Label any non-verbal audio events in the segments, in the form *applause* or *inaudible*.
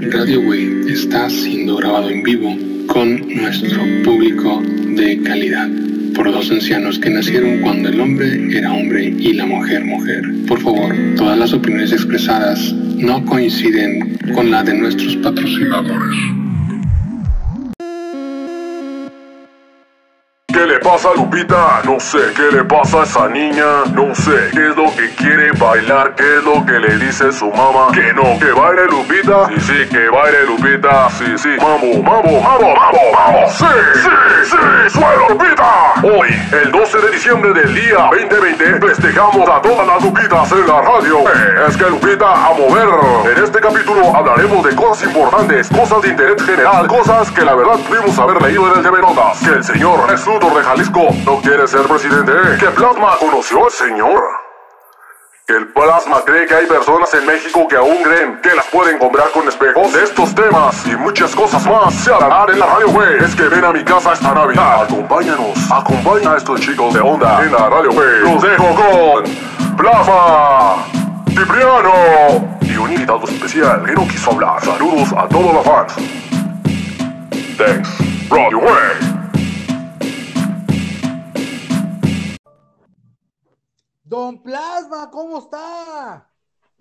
Radio Way está siendo grabado en vivo con nuestro público de calidad por dos ancianos que nacieron cuando el hombre era hombre y la mujer mujer. Por favor, todas las opiniones expresadas no coinciden con la de nuestros patrocinadores. Pasa a Lupita? No sé. ¿Qué le pasa a esa niña? No sé. ¿Qué es lo que quiere bailar? ¿Qué es lo que le dice su mamá? Que no. ¿Que baile Lupita? Sí, sí, que baile Lupita. Sí, sí. Mambo, mambo, mambo, mambo, mambo. Sí, sí, sí. Suelo Lupita. Hoy, el 12 de diciembre del día 2020, festejamos a todas las Lupitas en la radio. Eh, Es que Lupita a mover. En este capítulo hablaremos de cosas importantes, cosas de interés general, cosas que la verdad pudimos haber leído en el TV Notas. Que el señor Luthor de No quiere ser presidente. Que Plasma conoció al señor. Que el Plasma cree que hay personas en México que aún creen que las pueden comprar con espejos. De estos temas y muchas cosas más se hablarán en la radio. Es que ven a mi casa esta Navidad. Acompáñanos, acompaña a estos chicos de onda en la radio. Los dejo con Plasma, Cipriano y un invitado especial que no quiso hablar. Saludos a todos los fans. Thanks, Radio Don Plasma, ¿cómo está?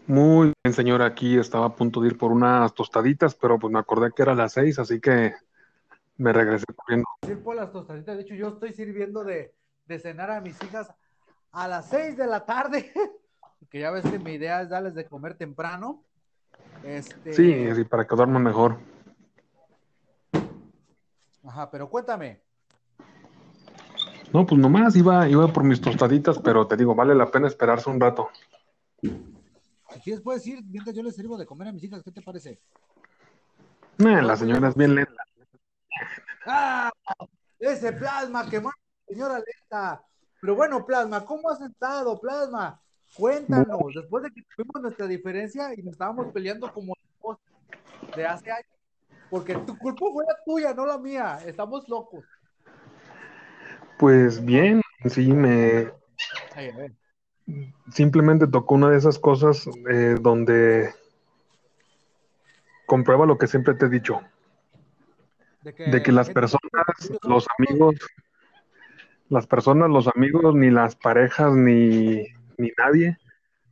Muy bien, señor. Aquí estaba a punto de ir por unas tostaditas, pero pues me acordé que era las seis, así que me regresé corriendo. Ir por las tostaditas. De hecho, yo estoy sirviendo de, de cenar a mis hijas a las 6 de la tarde. *laughs* Que ya ves que mi idea es darles de comer temprano. Este, Sí, sí, para que duerman mejor. Ajá, pero cuéntame. No, pues nomás iba, iba por mis tostaditas, pero te digo, vale la pena esperarse un rato. Si quieres puedes ir mientras yo les sirvo de comer a mis hijas, ¿qué te parece? Eh, la señora es bien lenta. ¡Ah! Ese plasma que manda señora Lenta. Pero bueno, Plasma, ¿cómo has estado, Plasma? Cuéntanos, después de que tuvimos nuestra diferencia y nos estábamos peleando como de hace años, porque tu culpa fue la tuya, no la mía. Estamos locos. Pues bien, sí, me Ay, simplemente tocó una de esas cosas eh, donde comprueba lo que siempre te he dicho, De que, de que la las personas, los amigos, las personas, los amigos, ni las parejas, ni, ni nadie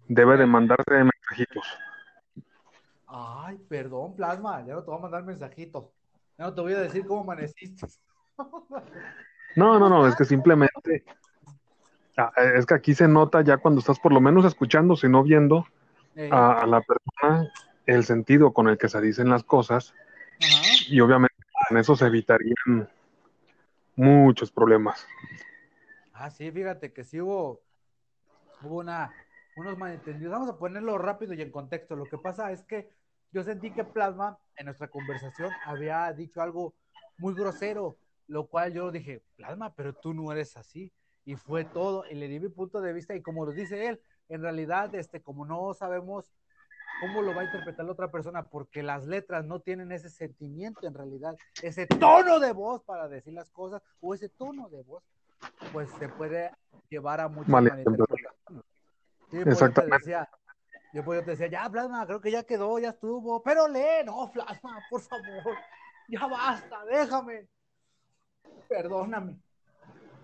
debe de mandarte mensajitos. Ay, perdón, Plasma, ya no te voy a mandar mensajitos. Ya no te voy a decir cómo amaneciste. *laughs* No, no, no, es que simplemente, ah, es que aquí se nota ya cuando estás por lo menos escuchando, si no viendo Eh, a, a la persona el sentido con el que se dicen las cosas ajá. y obviamente con eso se evitarían muchos problemas. Ah, sí, fíjate que sí hubo, hubo una, unos malentendidos. Vamos a ponerlo rápido y en contexto. Lo que pasa es que yo sentí que Plasma en nuestra conversación había dicho algo muy grosero, lo cual yo dije, Plasma, pero tú no eres así. Y fue todo, y le di mi punto de vista, y como lo dice él, en realidad, este, como no sabemos cómo lo va a interpretar la otra persona, porque las letras no tienen ese sentimiento en realidad, ese tono de voz para decir las cosas, o ese tono de voz, pues se puede llevar a muchas malinterpretaciones. Sí, te Exactamente. decía, yo eso te decía, ya Plasma, creo que ya quedó, ya estuvo, pero lee, no, Plasma, por favor, ya basta, déjame, perdóname.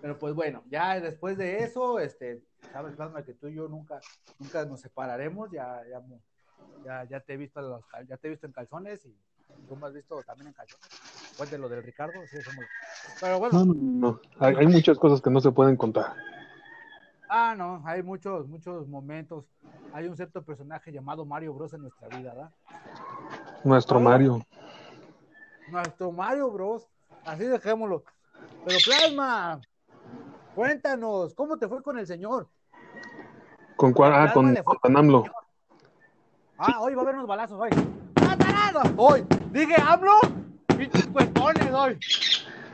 Pero pues bueno, ya después de eso, este, sabes, Plasma, que tú y yo nunca, nunca nos separaremos, ya, ya, ya, ya te he visto en los ya te he visto en calzones y tú me has visto también en calzones. De lo del Ricardo, sí, somos. Pero bueno, No, no, no, hay, hay muchas cosas que no se pueden contar. ah, no, hay muchos, muchos momentos. Hay un cierto personaje llamado Mario Bros en nuestra vida, ¿verdad? Nuestro Mario, Nuestro Mario Bros. Así dejémoslo. Pero Plasma, cuéntanos, ¿cómo te fue con el señor? con cuál, ah, con, con AMLO. Ah, hoy va a haber unos balazos hoy. ¡Ah! Hoy, dije AMLO, pinches cuestones hoy.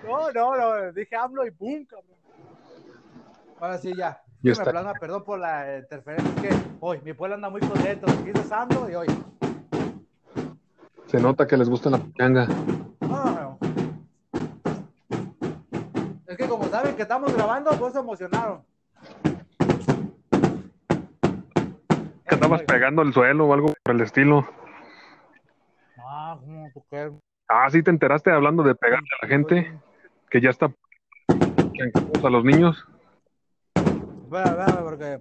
No, no, no, dije AMLO y pum, cabrón. Ahora sí, ya. Está. Plasma, perdón por la interferencia, es que hoy mi pueblo anda muy contento. Dices AMLO y hoy. Se nota que les gusta la pichanga. Es que como saben que estamos grabando, pues se emocionaron. Que andabas pegando el suelo o algo por el estilo. No, ¿cómo tú qué? Ah, sí te enteraste hablando de pegarle a la gente, que ya está a los niños. Espera, espera, porque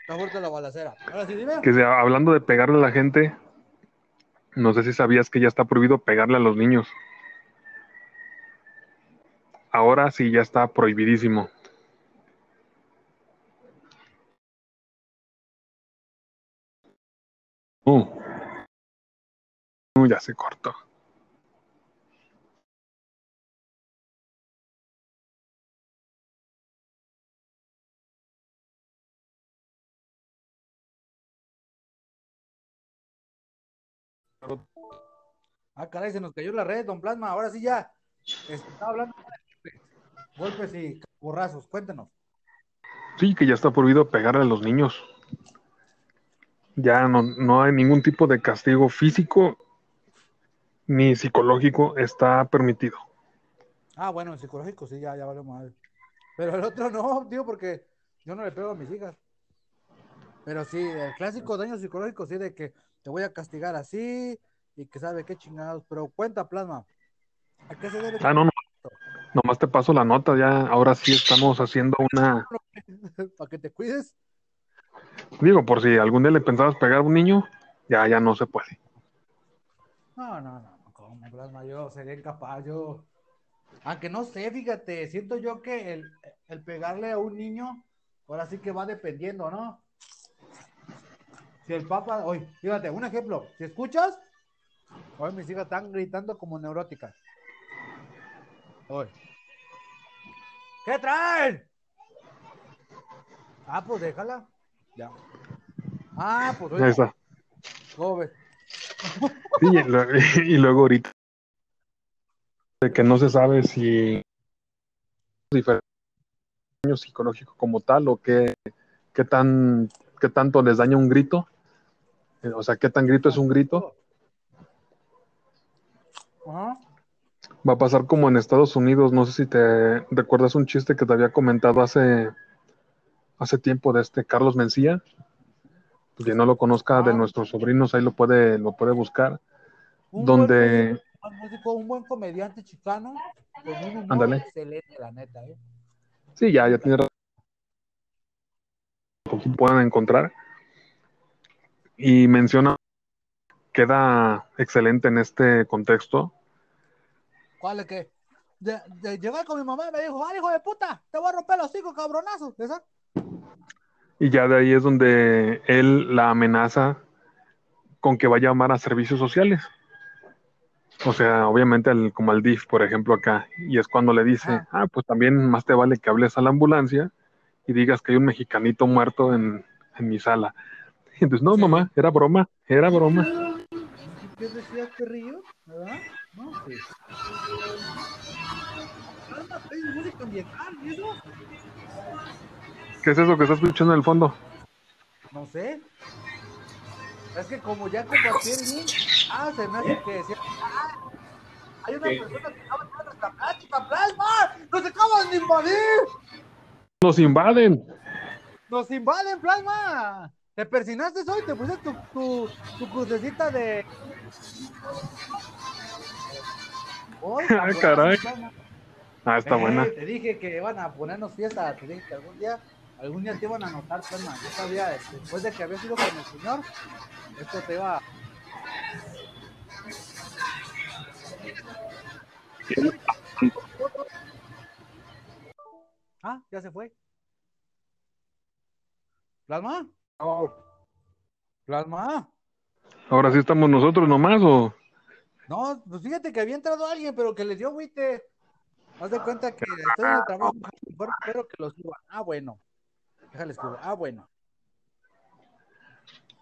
está fuerte la balacera. Ahora sí, dime. Que sea, hablando de pegarle a la gente, no sé si sabías que ya está prohibido pegarle a los niños. Ahora sí ya está prohibidísimo. Uh. Uh, ya se cortó. Ah, caray, se nos cayó la red, don Plasma. Ahora sí ya. Está hablando golpes y borrazos. Cuéntenos. Sí, que ya está prohibido pegarle a los niños. Ya no, no hay ningún tipo de castigo físico ni psicológico está permitido. Ah, bueno, en psicológico sí, ya, ya vale mal. Pero el otro no, *laughs* tío, porque yo no le pego a mis hijas. Pero sí, el clásico daño psicológico, sí, de que te voy a castigar así y que sabe qué chingados. Pero cuenta, plasma. ¿A qué se debe? Ah, no, no. Nomás te paso la nota, ya ahora sí estamos haciendo una. *laughs* Para que te cuides. Digo, por si algún día le pensabas pegar a un niño, ya, ya no se puede. No, no, no, como plasma, yo sería incapaz, yo. Aunque no sé, fíjate, siento yo que el, el pegarle a un niño, ahora sí que va dependiendo, ¿no? Si el papá, oye, fíjate, un ejemplo, si escuchas, hoy mis hijas están gritando como neuróticas. Oye. ¿Qué traen? Ah, pues déjala. Ya. Ah, pues Ahí está. Joven. Sí, y, lo- y luego ahorita de que no se sabe si diferente daño psicológico como tal o qué, qué tan qué tanto les daña un grito. O sea, qué tan grito es un grito. Ajá. Va a pasar como en Estados Unidos. No sé si te recuerdas un chiste que te había comentado hace, hace tiempo de este Carlos Mencía. Quien no lo conozca de Ah. nuestros sobrinos, ahí lo puede, lo puede buscar. Un Donde buen músico, un buen comediante chicano, Ándale. excelente, la neta, ¿eh? Sí, ya, ya tiene razón. Aquí pueden encontrar. Y menciona, queda excelente en este contexto. ¿Cuál es que? De, de llegar con mi mamá y me dijo, ¡ah, hijo de puta! Te voy a romper los cinco cabronazos. ¿Esa? Y ya de ahí es donde él la amenaza con que va a llamar a servicios sociales. O sea, obviamente al- como al DIF, por ejemplo, acá. Y es cuando le dice, ah, pues también más te vale que hables a la ambulancia y digas que hay un mexicanito muerto en, en mi sala. *laughs* Y entonces, no, Sí. mamá, era broma, era broma. ¿Qué decías, perrillo? ¿Verdad? No, sí. Calma, es música ambiental, ¿y eso? ¿Qué es eso que estás escuchando en el fondo? No sé. Es que como ya compartí el link, ah, se me hace que decía, ah, hay una persona que acaba de entrar nuestra plática, plasma, nos acaban de invadir, Nos invaden. nos invaden, plasma. Te persinaste hoy, te pusiste tu, tu, tu crucecita de. Hoy, *laughs* Ah, caray. Ah, está Eh, buena. Te dije que iban a ponernos fiesta, te dije que algún día, algún día te iban a anotar, plasma. Yo sabía, este, después de que habías ido con el señor, esto te iba a Ah, ya se fue. ¿Plasma? ¿Plasma? Ahora sí estamos nosotros nomás o No, pues fíjate que había entrado alguien, pero que le dio agüite. Haz de cuenta que estoy en el trabajo, bueno, espero que lo suba. Ah, bueno. Déjale escribir. Ah, bueno.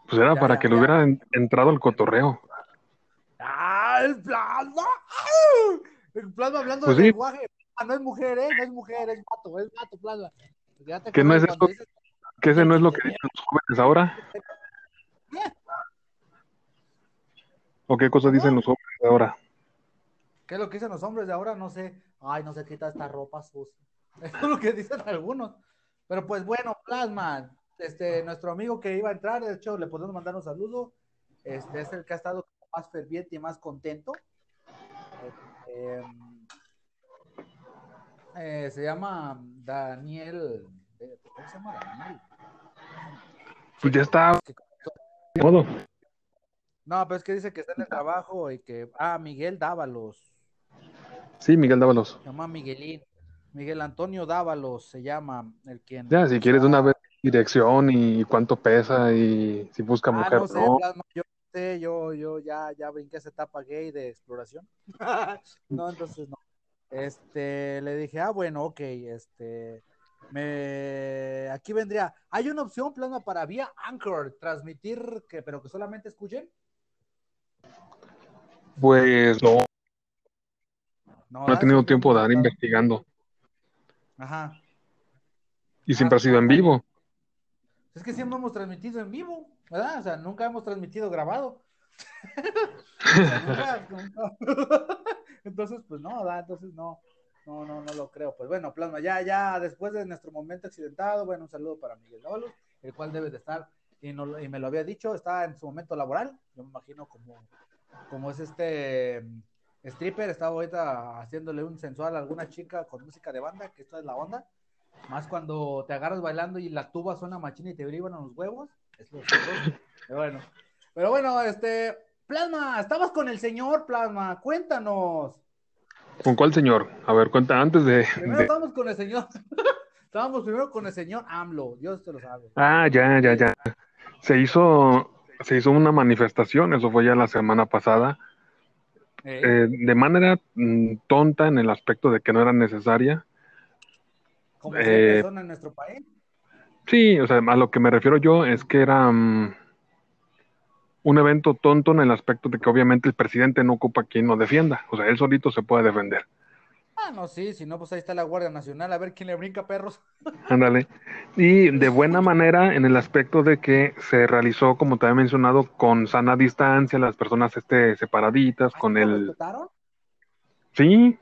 pues era Ya, para ya, que le hubiera en- entrado el cotorreo. ¡Ah, el plasma! ¡Ah! El plasma hablando Pues de sí. lenguaje. Ah, no es mujer, ¿eh? No es mujer, es gato, es gato, plasma. Ya te Que no es eso. dices- Que ese no es lo que dicen los jóvenes ahora. ¿O qué cosa dicen los jóvenes ahora? ¿Qué es lo que dicen los hombres de ahora? No sé. Ay, no se quita esta ropa sucia. *laughs* Eso es lo que dicen algunos. Pero pues bueno, Plasma, este, nuestro amigo que iba a entrar, de hecho, le podemos mandar un saludo. Este es el que ha estado más ferviente y más contento. Eh, eh, se llama Daniel. eh, ¿Cómo se llama Daniel? Pues ya está. De modo. No, pero es que dice que está en el trabajo y que. Ah, Miguel Dávalos. Sí, Miguel Dávalos. Se llama Miguelín. Miguel Antonio Dávalos se llama el quien. Ya, si quieres una vez dirección y cuánto pesa y si busca Ah, mujer, no sé, no. Plasma, yo sé, yo, yo ya, ya brinqué esa etapa gay de exploración. *laughs* no, entonces no. Este, le dije, ah, bueno, ok, este, me, aquí vendría, hay una opción, Plasma, para vía Anchor, transmitir, que, pero que solamente escuchen. Pues no, no he ¿verdad? tenido tiempo de tratado- investigando. Ajá. Y siempre ha sido en vivo. Es que siempre hemos transmitido en vivo, ¿verdad? O sea, nunca hemos transmitido grabado. *laughs* *laughs* Entonces, pues no, ¿verdad? Entonces no, no, no, no lo creo. Pues bueno, Plasma, ya, ya después de nuestro momento accidentado, bueno, un saludo para Miguel Dávalos, el cual debe de estar, y, no- y me lo había dicho, está en su momento laboral, yo me imagino como, como es este mm, stripper, estaba ahorita haciéndole un sensual a alguna chica con música de banda, que esto es la onda. Más cuando te agarras bailando y la tuba suena machina y te briban a los huevos. Es lo. Pero bueno. Pero bueno, este. Plasma, estabas con el señor Plasma, cuéntanos. ¿Con cuál señor? A ver, cuenta antes de, Primero de- estábamos con el señor. *laughs* estábamos primero con el señor AMLO, Dios te lo sabe. Ah, ya, ya, ya. Se hizo, se hizo una manifestación, eso fue ya la semana pasada, Eh, eh, de manera mm, tonta en el aspecto de que no era necesaria. como eh, son en nuestro país. Sí, o sea, a lo que me refiero yo es que era mm, un evento tonto en el aspecto de que obviamente el presidente no ocupa quien lo defienda, o sea, él solito se puede defender. Ah, no, sí, si no, pues ahí está la Guardia Nacional, a ver quién le brinca perros. *laughs* Ándale. Y de buena manera en el aspecto de que se realizó, como te había mencionado, con sana distancia, las personas este, separaditas, ¿Ah, con ¿lo el... respetaron? Sí,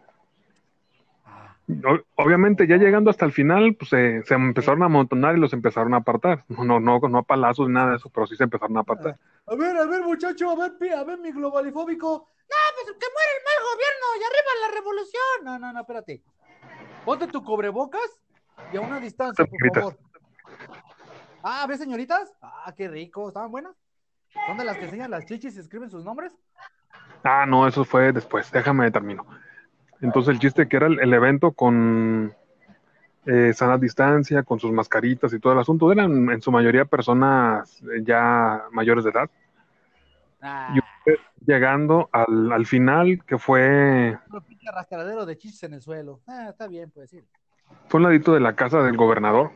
obviamente ya llegando hasta el final, pues se, se empezaron a amontonar y los empezaron a apartar. No, no, no, no a palazos ni nada de eso, pero sí se empezaron a apartar. A ver, a ver, muchacho, a ver, a ver, mi globalifóbico. No, pues que muere el mal gobierno y arriba la revolución. No, no, no, espérate. Ponte tu cubrebocas y a una distancia, por Señoritas. favor. Ah, ¿ves, señoritas? Ah, qué rico. ¿Estaban buenas? ¿Son de las que enseñan las chichis y escriben sus nombres? Ah, no, eso fue después, déjame termino. Entonces el chiste que era el, el evento con eh, sana distancia, con sus mascaritas y todo el asunto, eran en su mayoría personas eh, ya mayores de edad, Ah, Y- llegando al, al final, que fue, un pinche arrastradero de chichis en el suelo. Ah, está bien, pues sí. fue un ladito de la casa del gobernador,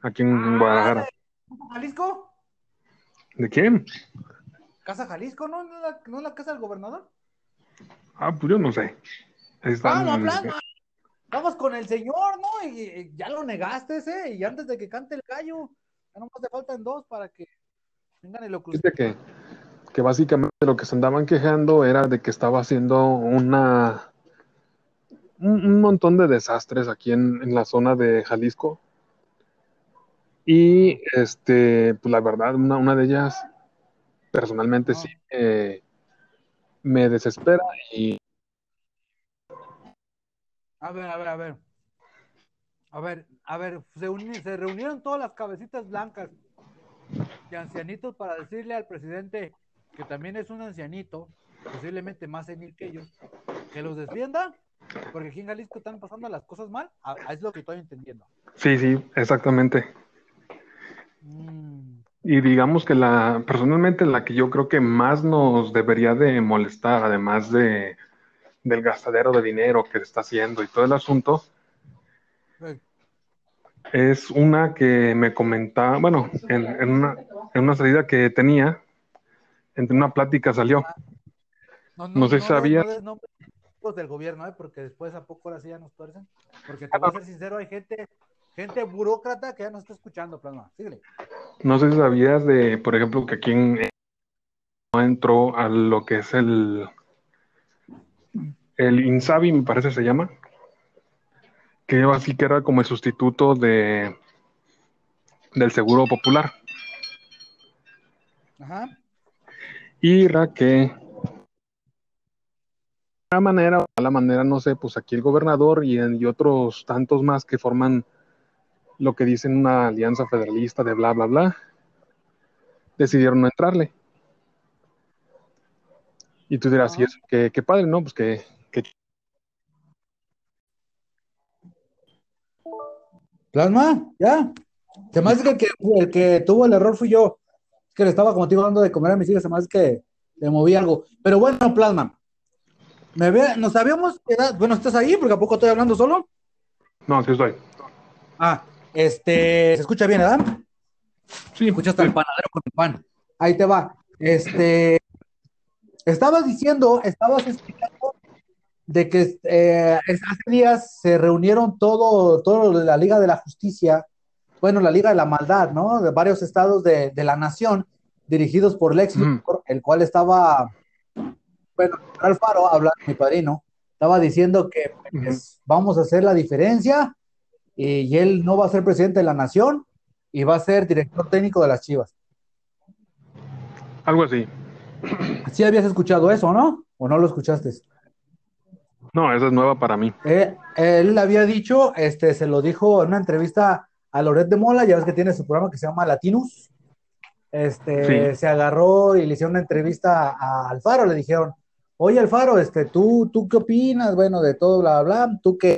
aquí en Ah, Guadalajara. ¿de Jalisco? ¿De quién? ¿Casa Jalisco? ¿No, ¿No, es la, ¿No es la casa del gobernador? Ah, pues yo no sé. Están- Vamos, plasma. Vamos con el señor, ¿no? Y, y ya lo negaste ese, y antes de que cante el gallo, ya nomás te faltan dos para que vengan y lo crucen. Que, que básicamente lo que se andaban quejando era de que estaba haciendo una un, un montón de desastres aquí en, en la zona de Jalisco. Y este, pues la verdad, una, una de ellas, personalmente No. sí, eh, me desespera y A ver, a ver, a ver. A ver, a ver, se, uni- se reunieron todas las cabecitas blancas de ancianitos para decirle al presidente, que también es un ancianito, posiblemente más senil que ellos, que los defienda, porque aquí en Jalisco están pasando las cosas mal. Ah, es lo que estoy entendiendo. sí, sí, exactamente. Mm, Y digamos que la, personalmente la que yo creo que más nos debería de molestar, además de, del gastadero de dinero que se está haciendo y todo el asunto, es una que me comentaba, bueno, en, en una, en una salida que tenía, entre una plática salió. No sé si des- sabías. No nombres del gobierno, ¿eh? porque después a poco ahora sí ya nos tuercen. Porque te voy a ser sincero, hay gente, gente burócrata que ya nos está escuchando, plasma. Síguele. No sé si sabías de, por ejemplo, que aquí en, no entró a lo que es el, el INSABI, me parece se llama, que así que era como el sustituto de del Seguro Popular. Ajá. Y que de manera o la manera, no sé, pues aquí el gobernador y, y otros tantos más que forman lo que dicen una alianza federalista de bla, bla, bla, decidieron no entrarle. Y tú dirás, sí, es que, qué padre, ¿no? Pues que, que... Plasma, ya. Se me hace que el, que el que tuvo el error fui yo. Es que le estaba como te dando de comer a mis hijas, se me hace que le moví algo. Pero bueno, Plasma. Me ve, nos habíamos quedado. Bueno, ¿estás ahí? Porque a poco estoy hablando solo. No, sí estoy. Ah, este, ¿se escucha bien, ¿verdad? Sí. Escuchas el panadero con el pan. Ahí te va. Este, estabas diciendo, estabas explicando de que eh, hace días se reunieron todo, todo la Liga de la Justicia, bueno, la Liga de la Maldad, ¿no? De varios estados de, la nación, dirigidos por Lex el cual estaba, bueno, Alfaro, hablando mi padrino, estaba diciendo que pues, vamos a hacer la diferencia y él no va a ser presidente de la nación y va a ser director técnico de las Chivas. Algo así. ¿Sí habías escuchado eso, no? ¿O no lo escuchaste? No, esa es nueva para mí. Eh, él había dicho, este, se lo dijo en una entrevista a Loret de Mola, ya ves que tiene su programa que se llama Latinus. Este, se agarró y le hicieron una entrevista a Alfaro, le dijeron, oye Alfaro, este, ¿tú, tú qué opinas? Bueno, de todo, bla, bla, bla, tú qué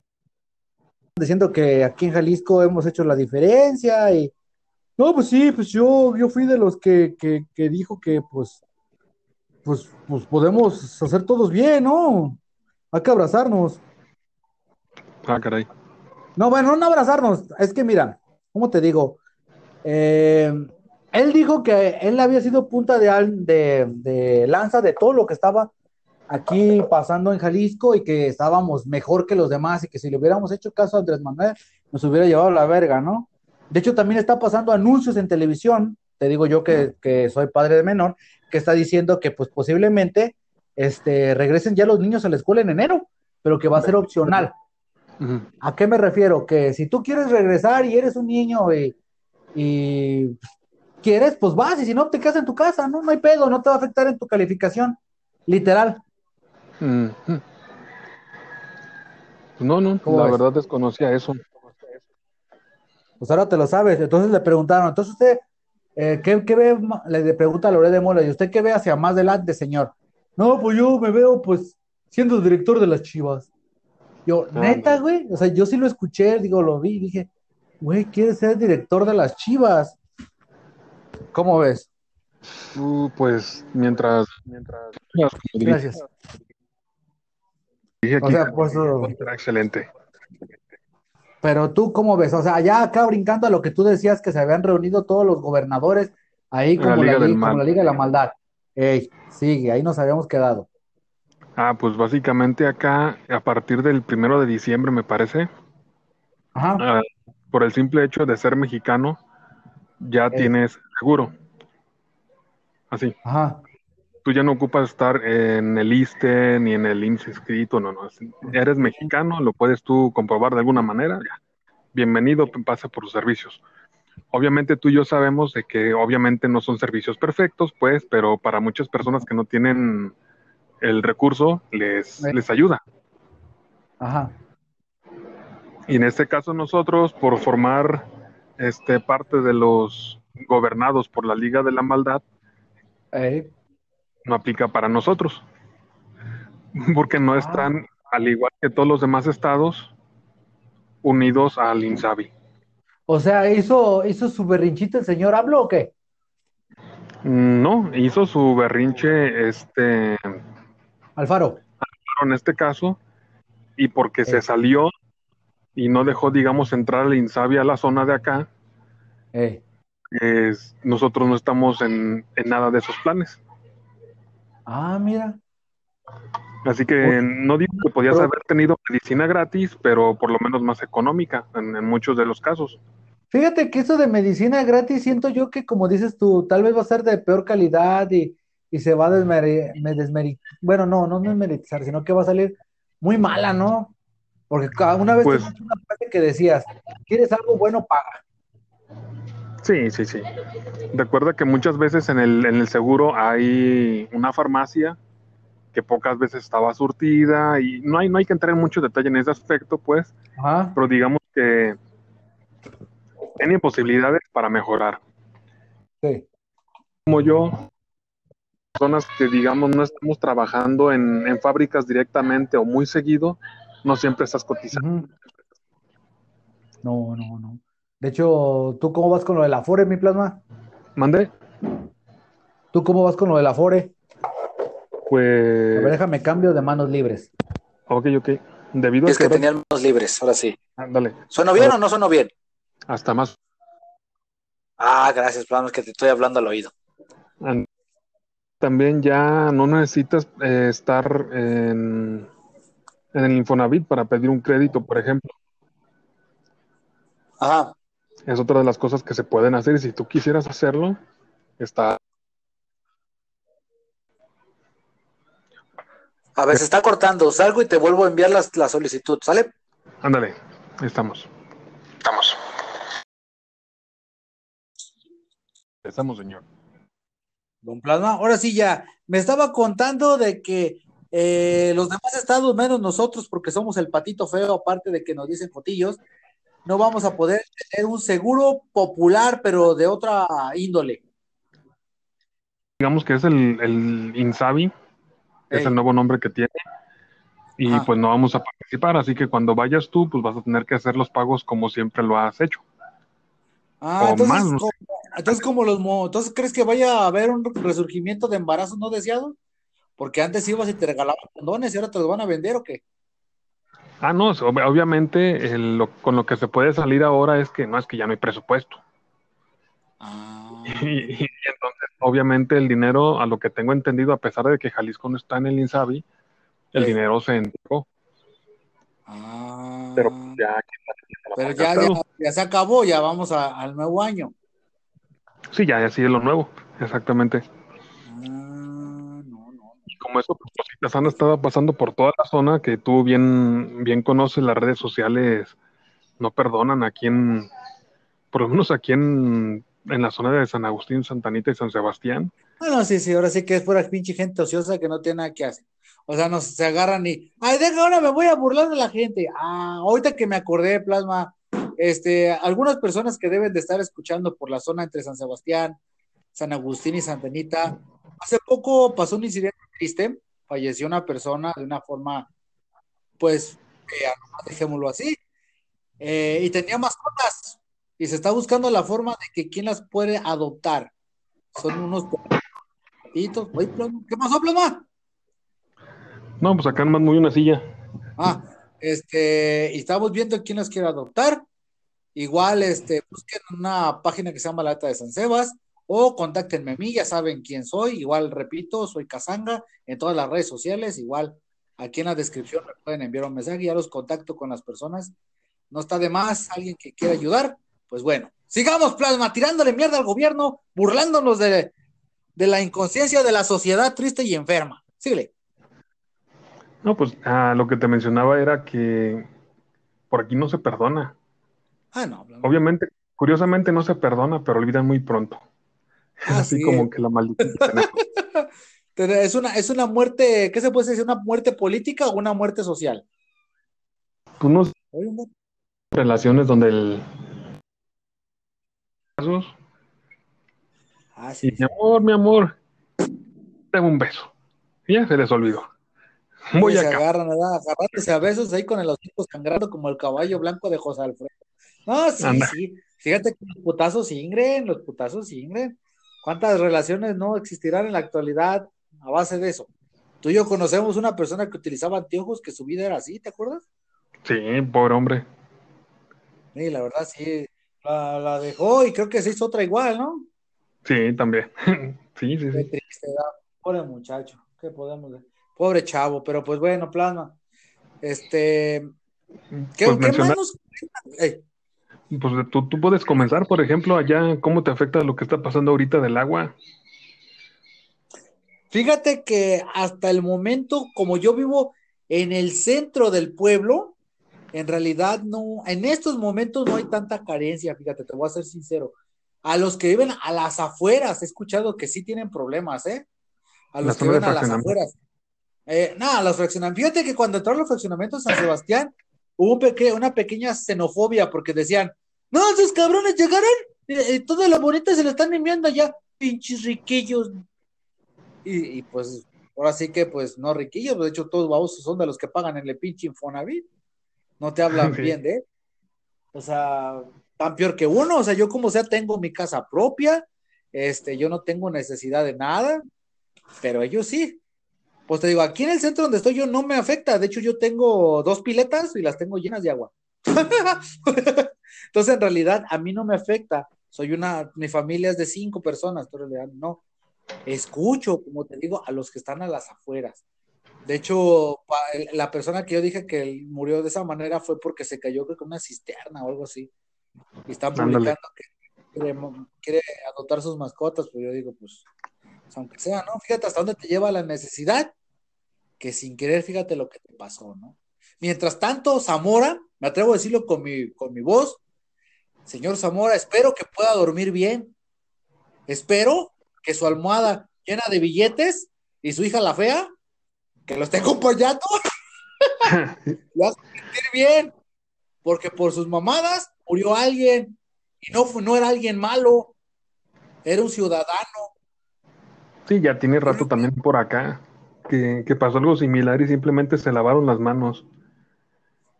diciendo que aquí en Jalisco hemos hecho la diferencia y no, pues sí, pues yo, yo fui de los que, que, dijo que pues, pues, pues podemos hacer todos bien, ¿no? Hay que abrazarnos. Ah, caray. No, bueno, no abrazarnos, es que mira, ¿cómo te digo? Eh, él dijo que él había sido punta de, de, de lanza de todo lo que estaba aquí pasando en Jalisco y que estábamos mejor que los demás y que si le hubiéramos hecho caso a Andrés Manuel nos hubiera llevado a la verga, ¿no? De hecho, también está pasando anuncios en televisión, te digo yo que, soy padre de menor, que está diciendo que pues posiblemente este, regresen ya los niños a la escuela en enero, pero que va a ser opcional. ¿A qué me refiero? Que si tú quieres regresar y eres un niño y, y quieres, pues vas, y si no, te quedas en tu casa, ¿no? No hay pedo, no te va a afectar en tu calificación, literal. Pues no, no, la verdad desconocía eso. Pues ahora te lo sabes. Entonces le preguntaron, entonces usted, eh, ¿qué, ve? Le pregunta a Lore de Mola, ¿y usted qué ve hacia más adelante, señor? No, pues yo me veo, pues, siendo director de las chivas. Yo, ah, neta, güey, o sea, yo sí lo escuché, digo, lo vi, dije, güey, quiere ser director de las chivas. ¿Cómo ves? Uh, pues mientras, mientras. Gracias o sea, pues, excelente. Pero tú, ¿cómo ves? O sea, ya acá brincando a lo que tú decías que se habían reunido todos los gobernadores ahí como la Liga, la Liga de la Maldad. Ey, sigue, ahí nos habíamos quedado. Ah, pues básicamente acá, a partir del primero de diciembre, me parece, ah, por el simple hecho de ser mexicano, ya tienes seguro. Así. Ajá tú ya no ocupas estar en el ISTE ni en el IMSS inscrito, no, no. Eres mexicano, lo puedes tú comprobar de alguna manera, ya. Bienvenido, pasa por sus servicios. Obviamente tú y yo sabemos de que obviamente no son servicios perfectos, pues, pero para muchas personas que no tienen el recurso, les, les ayuda. Ajá. Y en este caso nosotros, por formar este parte de los gobernados por la Liga de la Maldad, no aplica para nosotros, porque no ah. están, al igual que todos los demás estados, unidos al INSABI. O sea, ¿hizo, hizo su berrinchito el señor hablo o qué? Mm, no, hizo su berrinche este... Alfaro. Alfaro en este caso, y porque se eh. salió y no dejó, digamos, entrar al INSABI a la zona de acá, eh. nosotros no estamos en, en nada de esos planes. Ah, mira. Así que no digo que podías haber tenido medicina gratis, pero por lo menos más económica en, muchos de los casos. Fíjate que eso de medicina gratis siento yo que, como dices tú, tal vez va a ser de peor calidad y, se va a desmeritar. Bueno, no, no desmeritizar, sino que va a salir muy mala, ¿no? Porque una vez pues, una frase que decías, ¿quieres algo bueno? Paga. Sí, sí, sí. Recuerda que muchas veces en el, en el seguro hay una farmacia que pocas veces estaba surtida y no hay, no hay que entrar en mucho detalle en ese aspecto, pues, Ajá. pero digamos que tiene posibilidades para mejorar. Sí. Como yo, personas que digamos no estamos trabajando en, en fábricas directamente o muy seguido, no siempre estás cotizando. No, no, no. De hecho, ¿tú cómo vas con lo del Afore, mi plasma? ¿Mandé? ¿Tú cómo vas con lo del Afore? A ver, Pues, déjame cambio de manos libres. ok, ok. Debido a Es que que ahora- tenían manos libres, ahora sí. ándale, ¿Sueno bien o no sueno bien? hasta más Ah, gracias, plano, es que te estoy hablando al oído. También ya no necesitas eh, estar en, en el Infonavit para pedir un crédito, por ejemplo. Ajá. Es otra de las cosas que se pueden hacer y si tú quisieras hacerlo, está... A ver, se está cortando. Salgo y te vuelvo a enviar las- la solicitud, ¿sale? Ándale, estamos. Estamos. Estamos, señor. Don Plasma, ahora sí ya, me estaba contando de que eh, los demás estados, menos nosotros, porque somos el patito feo, aparte de que nos dicen fotillos, no vamos a poder tener un seguro popular, pero de otra índole. Digamos que es el, el Insabi, es el nuevo nombre que tiene, y Ajá. pues no vamos a participar, así que cuando vayas tú, pues vas a tener que hacer los pagos como siempre lo has hecho. Ah, O entonces, más, ¿no? como, entonces, como los entonces, ¿crees que vaya a haber un resurgimiento de embarazos no deseados? Porque antes ibas y te regalaban condones y ahora te los van a vender o qué? Ah, no, ob- obviamente el- lo- con lo que se puede salir ahora es que no es que ya no hay presupuesto. Ah, Y, y entonces, obviamente, el dinero, a lo que tengo entendido, a pesar de que Jalisco no está en el INSABI, el Sí. dinero se entregó. ah. Pero pues, ya, Pero ya, ya, ya se acabó, ya vamos a- al nuevo año. sí, ya, ya sigue lo nuevo, exactamente. Ah, no, no. Y como eso, pues, cositas han estado pasando por toda la zona, que tú bien, bien conoces, las redes sociales no perdonan aquí en, por lo menos aquí en, en la zona de San Agustín, Santa Anita y San Sebastián. Bueno, sí, sí, ahora sí que es pura pinche gente ociosa que no tiene nada que hacer. O sea, nos se agarran y, ay, deja, ahora me voy a burlar de la gente. Ah, ahorita que me acordé, Plasma, este, algunas personas que deben de estar escuchando por la zona entre San Sebastián, San Agustín y Santa Anita, hace poco pasó un incidente triste, falleció una persona de una forma, pues, eh, dejémoslo así, eh, y tenía mascotas, y se está buscando la forma de que quién las puede adoptar. Son unos Plasma, ¿qué pasó, Plasma? No, pues acá más muy una silla. Ah, este, y estamos viendo quién las quiere adoptar. Igual, este, busquen una página que se llama La Alta de San Sebas o contáctenme a mí, ya saben quién soy. Igual, repito, soy Casanga en todas las redes sociales. Igual, aquí en la descripción me pueden enviar un mensaje, ya los contacto con las personas. No está de más alguien que quiera ayudar. Pues bueno, sigamos, Plasma, tirándole mierda al gobierno, burlándonos de, de la inconsciencia de la sociedad triste y enferma. Síguele. No, pues ah, lo que te mencionaba era que por aquí no se perdona. Ah, no. Obviamente, curiosamente no se perdona, pero olvidan muy pronto. *laughs* Es Ah, así sí. como que la maldición *laughs* Es una, es una muerte, ¿qué se puede decir? ¿Una muerte política o una muerte social? Tú no relaciones donde el Ah, sí. y mi amor, mi amor, tengo un beso. Y ya se les olvidó. Voy se acá. agarran, ¿verdad? Agarrándose a besos ahí con el hocico sangrando como el caballo blanco de José Alfredo. No, sí, Anda. sí. Fíjate que los putazos ingren, los putazos ingren. ¿Cuántas relaciones no existirán en la actualidad a base de eso? Tú y yo conocemos una persona que utilizaba anteojos que su vida era así, ¿te acuerdas? Sí, pobre hombre. Sí, la verdad, sí. La, la dejó y creo que se hizo otra igual, ¿no? Sí, también. *laughs* Sí, sí, Qué sí. Pobre muchacho, ¿qué podemos decir? Pobre chavo, pero pues bueno, plasma. Este, ¿qué, Pues qué más nos Pues tú, tú puedes comenzar, por ejemplo, allá, ¿cómo te afecta lo que está pasando ahorita del agua? Fíjate que hasta el momento, como yo vivo en el centro del pueblo, en realidad no, en estos momentos no hay tanta carencia, fíjate, te voy a ser sincero. A los que viven a las afueras, he escuchado que sí tienen problemas, ¿eh? A La los que viven a las afueras. Eh, nada, los fraccionamientos. Fíjate que cuando entraron los fraccionamientos en San Sebastián, hubo un peque- una pequeña xenofobia porque decían, no, esos cabrones llegaron y, y todo lo bonito se lo están enviando ya, pinches riquillos. Y, y, pues, ahora sí que, pues, no riquillos, de hecho, todos babosos son de los que pagan en el pinche Infonavit. No te hablan bien de él. O sea, tan peor que uno. O sea, yo como sea tengo mi casa propia, este, yo no tengo necesidad de nada, pero ellos sí. Pues te digo, aquí en el centro donde estoy yo no me afecta. De hecho, yo tengo dos piletas y las tengo llenas de agua. *laughs* Entonces, en realidad, a mí no me afecta. Soy una, mi familia es de cinco personas, pero en realidad no. Escucho, como te digo, a los que están a las afueras. De hecho, la persona que yo dije que él murió de esa manera fue porque se cayó creo que una cisterna o algo así. Y están Ándale. publicando que quiere, quiere adoptar sus mascotas, pues yo digo, pues, pues, aunque sea, ¿no? Fíjate hasta dónde te lleva la necesidad, que sin querer, fíjate lo que te pasó, ¿no? Mientras tanto, Zamora, me atrevo a decirlo con mi, con mi voz, señor Zamora, espero que pueda dormir bien. Espero que su almohada llena de billetes y su hija la fea, que lo esté acompañando, lo *laughs* hace sentir bien, porque por sus mamadas murió alguien y no, fue- no era alguien malo, era un ciudadano. Sí, ya tiene rato también por acá que, que pasó algo similar y simplemente se lavaron las manos.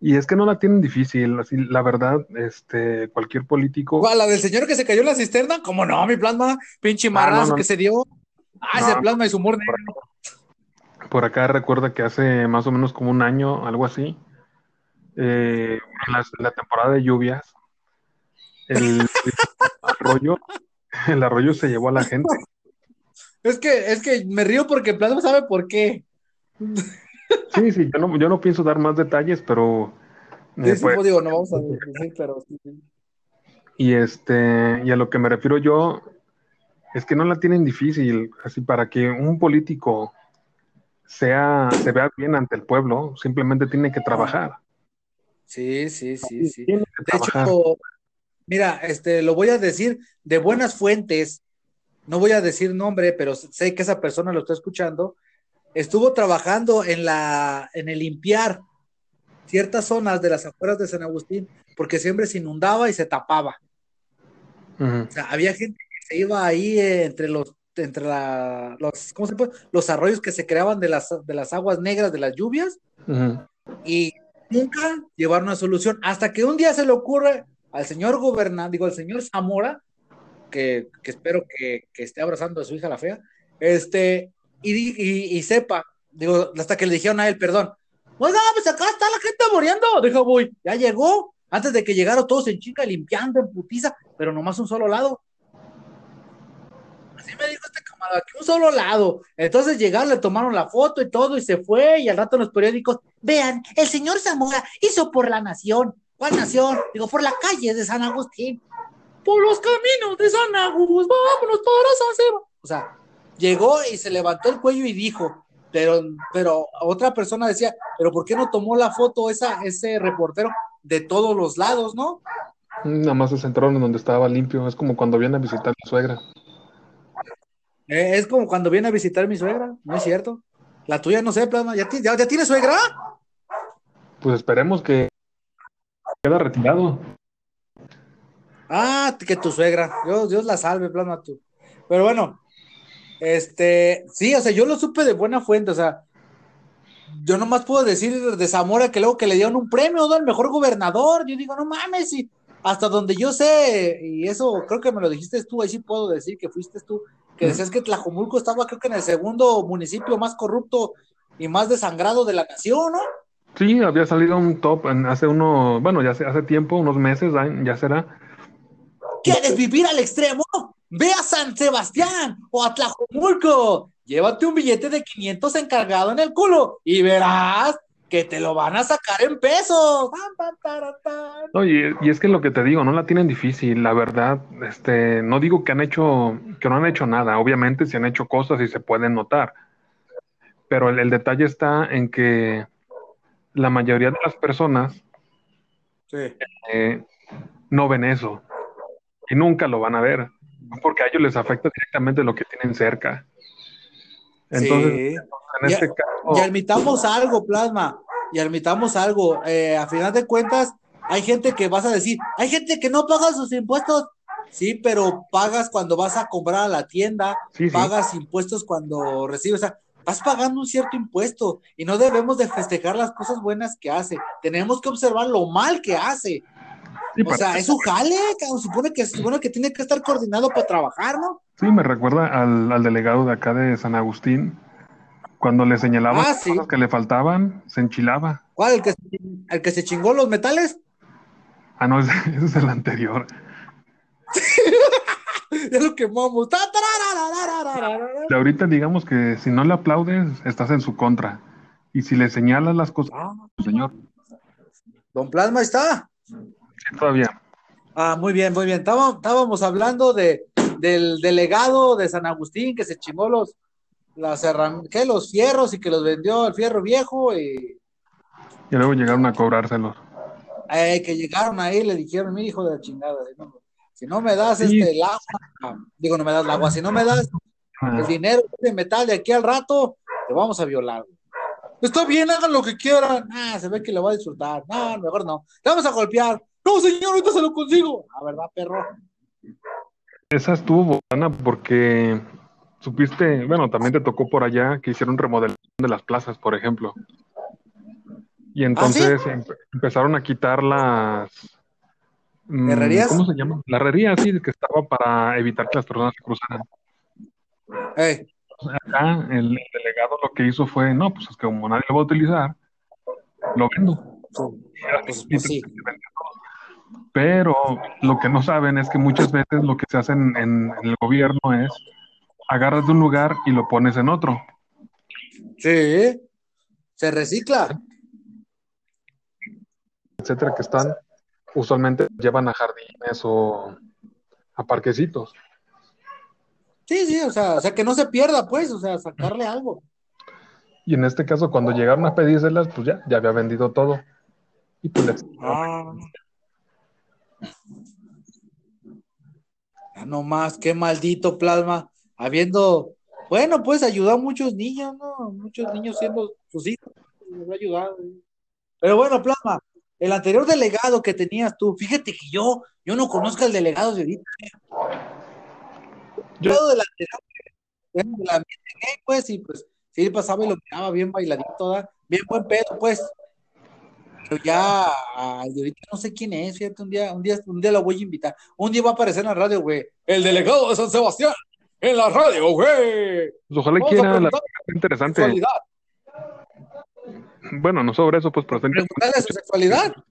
Y es que no la tienen difícil, así, la verdad, este, cualquier político, ¿Cuál? ¿La del señor que se cayó en la cisterna? ¿Cómo no? Mi plasma, pinche marrazo Ah, no, no. que se dio. Ah, ese plasma y su humor negro. Por acá recuerda que hace más o menos como un año, algo así, eh, en la, en la temporada de lluvias, el, el arroyo, el arroyo se llevó a la gente. Es que, es que me río porque el plasma sabe por qué. Sí, sí, yo no, yo no pienso dar más detalles, pero Sí, eh, sí, pues, pues, digo, no vamos a decir, pero sí, sí. Y este, y a lo que me refiero yo, es que no la tienen difícil, así para que un político sea, se vea bien ante el pueblo, simplemente tiene que trabajar. Sí, sí, sí, sí. De hecho, mira, este, lo voy a decir de buenas fuentes, no voy a decir nombre, pero sé que esa persona lo está escuchando, estuvo trabajando en la, en el limpiar ciertas zonas de las afueras de San Agustín, porque siempre se inundaba y se tapaba. O sea, había gente que se iba ahí entre los, entre la, los, ¿cómo se puede? Los arroyos que se creaban de las, de las aguas negras de las lluvias y nunca llevaron una solución hasta que un día se le ocurre al señor gobernador, digo, al señor Zamora, que, que espero que, que esté abrazando a su hija la fea, este, y, y, y sepa, digo, hasta que le dijeron a él, perdón, oiga, pues acá está la gente muriendo, deja voy, ya llegó, antes de que llegaron todos en chinga limpiando en putiza, pero nomás un solo lado. Así me dijo este camarada, que un solo lado. Entonces llegaron, le tomaron la foto y todo, y se fue, y al rato en los periódicos, vean, el señor Zamora hizo por la nación. ¿Cuál nación? Digo, por la calle de San Agustín. Por los caminos de San Agustín, vámonos para San Sebastián. O sea, llegó y se levantó el cuello y dijo, pero, pero otra persona decía, pero ¿por qué no tomó la foto esa, ese reportero de todos los lados, no? Nada más se centraron en donde estaba limpio. Es como cuando viene a visitar a mi suegra. Eh, es como cuando viene a visitar mi suegra, ¿no es cierto? La tuya no sé, plasma, ¿ya, ya, ya tiene suegra? Pues esperemos que queda retirado. Ah, que tu suegra. Dios, Dios la salve, plasma tú. Pero bueno, este, sí, o sea, yo lo supe de buena fuente, o sea, yo nomás puedo decir de Zamora que luego que le dieron un premio, ¿no? El mejor gobernador. Yo digo, no mames, y hasta donde yo sé, y eso creo que me lo dijiste tú, ahí sí puedo decir que fuiste tú, que decías que Tlajomulco estaba, creo que en el segundo municipio más corrupto y más desangrado de la nación, ¿no? Sí, había salido un top en- hace uno, bueno, ya hace, hace tiempo, unos meses, ya será. ¿Quieres vivir al extremo? Ve a San Sebastián o a Tlajomulco. Llévate un billete de 500 encargado en el culo y verás que te lo van a sacar en pesos. No, y, y es que lo que te digo, no la tienen difícil, la verdad, este, no digo que han hecho, que no han hecho nada, obviamente se han hecho cosas y se pueden notar, pero el, el detalle está en que la mayoría de las personas Sí. eh, no ven eso y nunca lo van a ver. porque a ellos les afecta directamente lo que tienen cerca. Entonces, Sí. en Ya- este caso, Y admitamos algo, Plasma, y admitamos algo. eh, a final de cuentas, hay gente que vas a decir, hay gente que no paga sus impuestos. Sí, pero pagas cuando vas a comprar a la tienda, sí, sí. pagas impuestos cuando recibes, o sea, vas pagando un cierto impuesto y no debemos de festejar las cosas buenas que hace. Tenemos que observar lo mal que hace. Sí, O sea, es un jale, cabrón, supone que, supone que tiene que estar coordinado para trabajar, ¿no? sí, me recuerda al, al delegado de acá de San Agustín. Cuando le señalaba Ah, las sí. cosas que le faltaban, se enchilaba. ¿Cuál? ¿El que, se- el que se chingó los metales? Ah, no, ese, *laughs* ese es el anterior. *laughs* Ya lo quemamos. Y ahorita digamos que si no le aplaudes, estás en su contra. Y si le señalas las cosas, Ah, señor, Don Plasma está. sí, todavía. Ah, muy bien, muy bien. Estaba- Estábamos hablando de, del delegado de San Agustín que se chingó los, las herram- ¿qué? los fierros y que los vendió al fierro viejo y Y luego llegaron a cobrárselos. eh, que llegaron ahí y le dijeron, mi hijo de la chingada, si no, me das Sí. este el agua, digo, no me das el agua, si no me das Ah, el dinero de metal de aquí al rato, te vamos a violar. Está bien, hagan lo que quieran. Ah, se ve que le va a disfrutar. No, mejor no. Te vamos a golpear. No, señor, ahorita se lo consigo. La verdad, perro. Esa estuvo buena porque supiste, bueno, también te tocó por allá que hicieron remodelación de las plazas, por ejemplo. Y entonces empe- empezaron a quitar las... mm, ¿Herrerías? ¿Cómo se llama? La herrería, sí, que estaba para evitar que las personas se cruzaran. Ey, Acá el, el delegado lo que hizo fue, no, pues es que como nadie lo va a utilizar, lo vendo. pues, pues sí. Pero lo que no saben es que muchas veces lo que se hace en, en- en el gobierno es agarras de un lugar y lo pones en otro. Sí. Se recicla. etcétera, que están, usualmente llevan a jardines o a parquecitos. Sí, sí, o sea, o sea, que no se pierda, pues, o sea, sacarle algo. Y en este caso, cuando llegaron a pedírselas, pues ya, ya había vendido todo. Y pues les- Ah. Ya no más, qué maldito plasma. Habiendo, bueno, pues ayudó a muchos niños, ¿no? Muchos niños siendo sus hijos. Les ha ayudado. ¿eh? Pero bueno, plasma, el anterior delegado que tenías tú, fíjate que yo, yo no conozco al delegado de ahorita. Yo- Yo del anterior, ambiente gay, pues, y pues, sí pasaba y lo miraba bien bailadito, ¿da? bien buen pedo, pues. Pero ya, de ahorita no sé quién es, fíjate, un día, un día, un día lo voy a invitar. Un día va a aparecer en la radio, güey. El delegado de San Sebastián, en la radio, güey. pues ojalá Vamos quiera, la interesante. Sexualidad. Bueno, no sobre eso, pues, pero. Preguntarle su sexualidad. *laughs*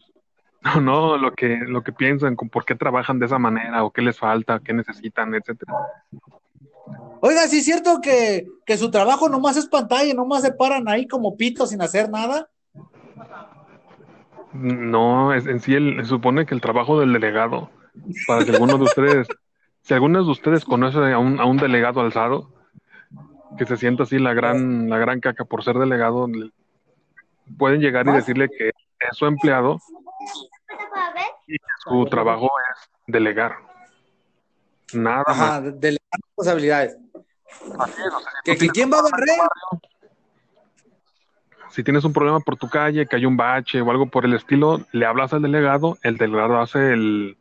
No, no, lo que, lo que piensan, con por qué trabajan de esa manera, o qué les falta, qué necesitan, etcétera. Oiga, sí es cierto que, que su trabajo nomás es pantalla, nomás se paran ahí como pitos sin hacer nada. No, es, en sí el, se supone que el trabajo del delegado, para que alguno de *laughs* ustedes, si alguno de ustedes conoce a un, a un delegado alzado, que se sienta así la gran, la gran caca por ser delegado, le- pueden llegar y decirle que es su empleado y que su trabajo es delegar. Nada más. Ajá, de, de responsabilidades. Así es, o sea, si ¿Que, tú que quién va a barrer? si tienes un problema por tu calle, que hay un bache o algo por el estilo, le hablas al delegado, el delegado hace el,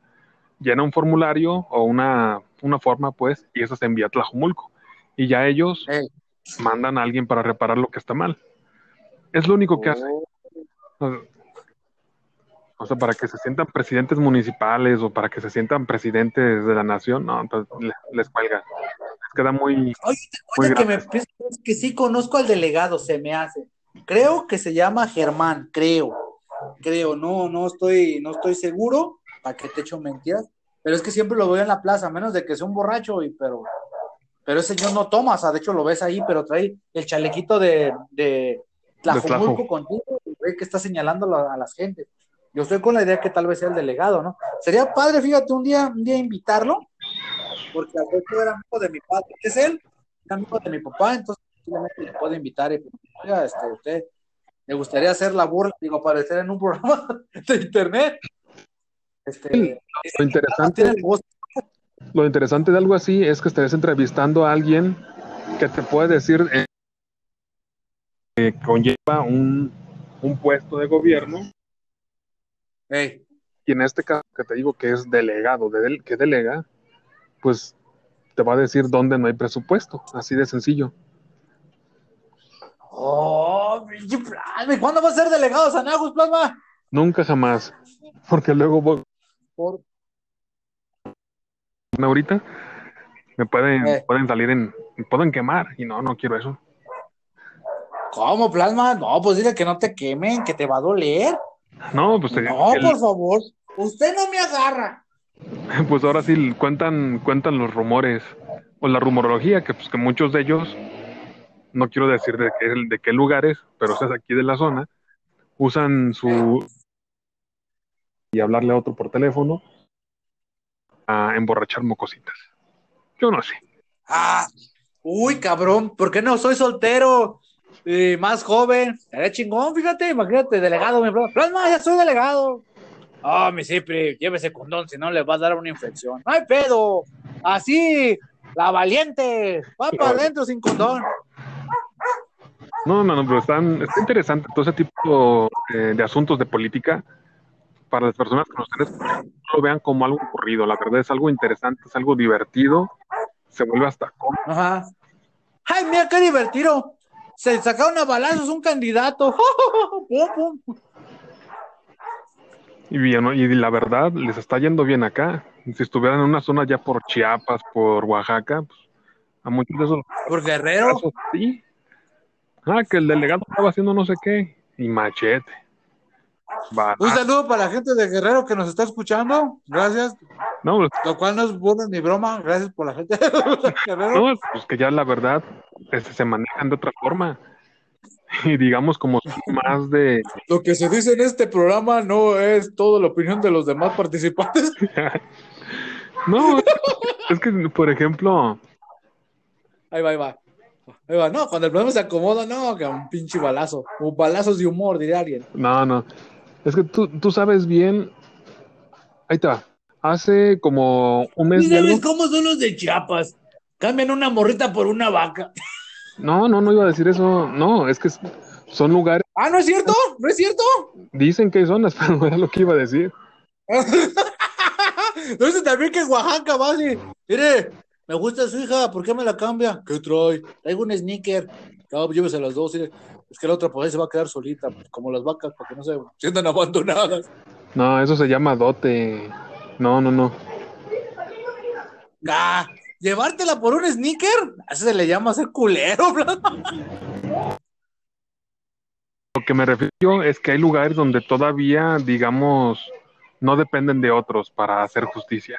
llena un formulario o una, una forma, pues, y eso se envía a Tlajumulco. Y ya ellos Ey. mandan a alguien para reparar lo que está mal. Es lo único que hace. O sea, para que se sientan presidentes municipales o para que se sientan presidentes de la nación, no, entonces le- les cuelga. Les queda muy, Oye, Muy oye, que me que sí conozco al delegado, se me hace. Creo que se llama Germán, creo. Creo, no, no estoy, no estoy seguro, para que te echo mentiras, pero es que siempre lo veo en la plaza, a menos de que sea un borracho, y pero, pero ese señor no toma, o sea, de hecho lo ves ahí, pero trae el chalequito de, de Tlajomulco Tlajo. contigo, y ve que está señalando a las gentes. Yo estoy con la idea que tal vez sea el delegado, ¿no? Sería padre, fíjate, un día, un día invitarlo, porque a veces era amigo de mi padre, que es él, es amigo de mi papá, entonces posiblemente le puedo invitar y pues, oiga, este, usted le gustaría hacer la burla, digo, aparecer en un programa *laughs* de internet. Este, lo interesante. Lo interesante de algo así es que estés entrevistando a alguien que te puede decir eh, que conlleva un, un puesto de gobierno y en este caso que te digo que es delegado, de del- que delega, pues te va a decir dónde no hay presupuesto, así de sencillo. Oh, pinche plasma. ¿Y cuándo va a ser delegado San Agus, plasma? Nunca jamás, porque luego voy Por... ahorita me pueden, Eh. pueden salir en, me pueden quemar y no, no quiero eso. ¿Cómo, plasma? No, pues dile que no te quemen, que te va a doler. No, pues, te- No, el- por favor. Usted no me agarra. *laughs* pues ahora sí cuentan, cuentan los rumores o la rumorología, que pues que muchos de ellos, no quiero decir de qué, de qué lugares, pero es aquí de la zona, usan su y hablarle a otro por teléfono a emborrachar mocositas. Yo no sé. Ah, uy, cabrón, ¿por qué no soy soltero? Y más joven, estaría chingón, fíjate, imagínate, delegado, mi bro. Plasma, ya soy delegado. Ah, mi Cipri, llévese condón, si no le va a dar una infección. No hay pedo. Así, la valiente, va para adentro sin condón. No, no, no, pero están, está interesante todo ese tipo eh, de asuntos de política para las personas que nos estén escuchando, no lo vean como algo ocurrido. La verdad es algo interesante, es algo divertido, se vuelve hasta cómico. Ajá. Ay, mira qué divertido. Se sacaron a balazos un candidato. *laughs* Pum, pum. Y, bien, y la verdad, les está yendo bien acá. Si estuvieran en una zona ya por Chiapas, por Oaxaca, pues, a muchos de esos Por Guerrero. casos, sí. Ah, que el delegado estaba haciendo no sé qué. Y machete. Un saludo para la gente de Guerrero que nos está escuchando. Gracias. No, pues, Lo cual no es burla ni broma. Gracias por la gente *laughs* de Guerrero. no, pues que ya la verdad este, se manejan de otra forma. *laughs* Y digamos como *laughs* más de... Lo que se dice en este programa no es toda la opinión de los demás participantes. No, es que, por ejemplo, Ahí va, ahí va. Ahí va. No, cuando el programa se acomoda, no, que un pinche balazo. Un balazos de humor, diría alguien. no, no. Es que tú, tú sabes bien... Ahí te va. Hace como un mes y algo... cómo son los de Chiapas? Cambian una morrita por una vaca. No, no, no iba a decir eso. No, es que son lugares, Ah, ¿no es cierto? ¿No es cierto? dicen que hay zonas, *laughs* pero no era lo que iba a decir. *laughs* ¿No es también que en Oaxaca va así? Mire, me gusta su hija, ¿por qué me la cambia? ¿Qué trae? Traigo un sneaker. No, llévese las dos. Es que la otra pues ahí se va a quedar solita, pues, como las vacas, para que no se sientan *laughs* abandonadas. No, eso se llama dote. No, no, no. Ah, ¿llevártela por un sneaker? Eso se le llama ser culero, *laughs* bro. Lo que me refiero es que hay lugares donde todavía, digamos, no dependen de otros para hacer justicia.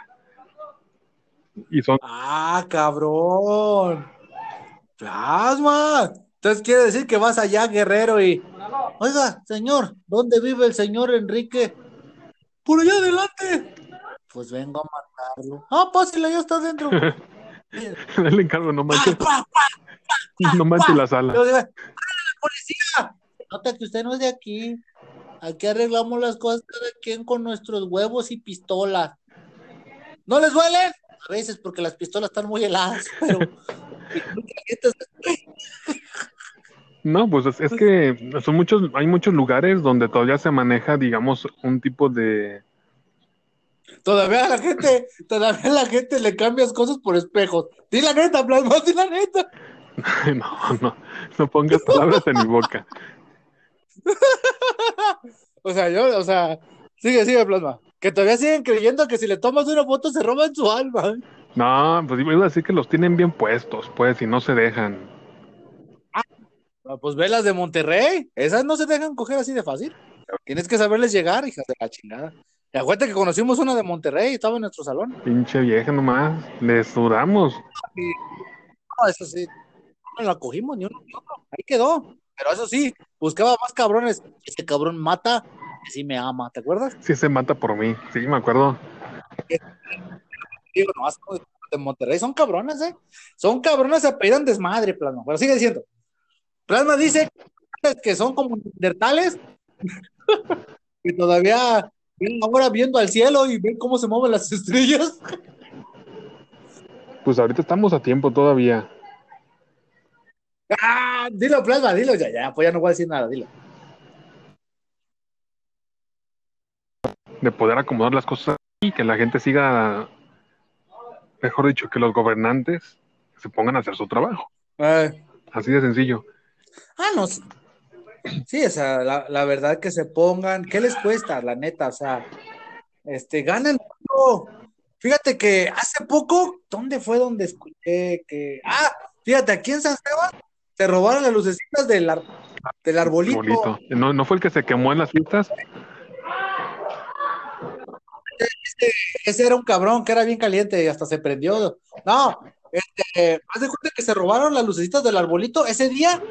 Y son, Ah, cabrón. Plasma. Entonces quiere decir que vas allá, guerrero, y. Oiga, señor, ¿dónde vive el señor Enrique? Por allá adelante. Pues vengo a matarlo. Ah, pásale, ya está adentro. le *laughs* encargo, no manches, Pa, pa, no manches la sala. Digo, ¡Árale, la policía! Nota que usted no es de aquí. Aquí arreglamos las cosas cada quien con nuestros huevos y pistolas. ¿No les duelen? A veces porque las pistolas están muy heladas, pero. No, pues es, es que son muchos, hay muchos lugares donde todavía se maneja, digamos, un tipo de, Todavía la gente, todavía la gente le cambias cosas por espejos. Di la neta, Plasma, di la neta. *laughs* no, no, no pongas palabras en mi boca. *laughs* O sea, yo, o sea, sigue, sigue, Plasma. Que todavía siguen creyendo que si le tomas una foto se roban su alma. No, pues iba a decir que los tienen bien puestos, pues, y no se dejan. Ah, Pues ve las de Monterrey, esas no se dejan coger así de fácil. Tienes que saberles llegar, hijas de la chingada. Y acuérdate que conocimos una de Monterrey, estaba en nuestro salón. Pinche vieja nomás, les sudamos. No, eso sí, no la cogimos ni uno ni otro, ahí quedó. Pero eso sí, buscaba más cabrones. Ese cabrón mata, así me ama, ¿te acuerdas? Sí se mata por mí, sí, me acuerdo. Digo, no, de Monterrey son cabrones, ¿eh? Son cabrones, se apellidan desmadre, Plasma. Pero sigue diciendo. Plasma dice que son como neandertales *laughs* y todavía ahora viendo al cielo y ven cómo se mueven las *laughs* estrellas. Pues ahorita estamos a tiempo todavía. ¡Ah! Dilo, plasma, dilo ya, ya, pues ya no voy a decir nada, dilo. De poder acomodar las cosas y que la gente siga, mejor dicho, que los gobernantes se pongan a hacer su trabajo. Eh, Así de sencillo. ah, no. Sí, o sea, la, la verdad que se pongan, ¿qué les cuesta? La neta, o sea, este, ganan. Fíjate que hace poco, ¿dónde fue donde escuché que, ah, fíjate, aquí en San Esteban se robaron las lucecitas del, ar- del arbolito. Bonito. ¿No, ¿No fue el que se quemó en las fiestas? Ese era un cabrón que era bien caliente y hasta se prendió. No, este, haz de cuenta que se robaron las lucecitas del arbolito. Ese día,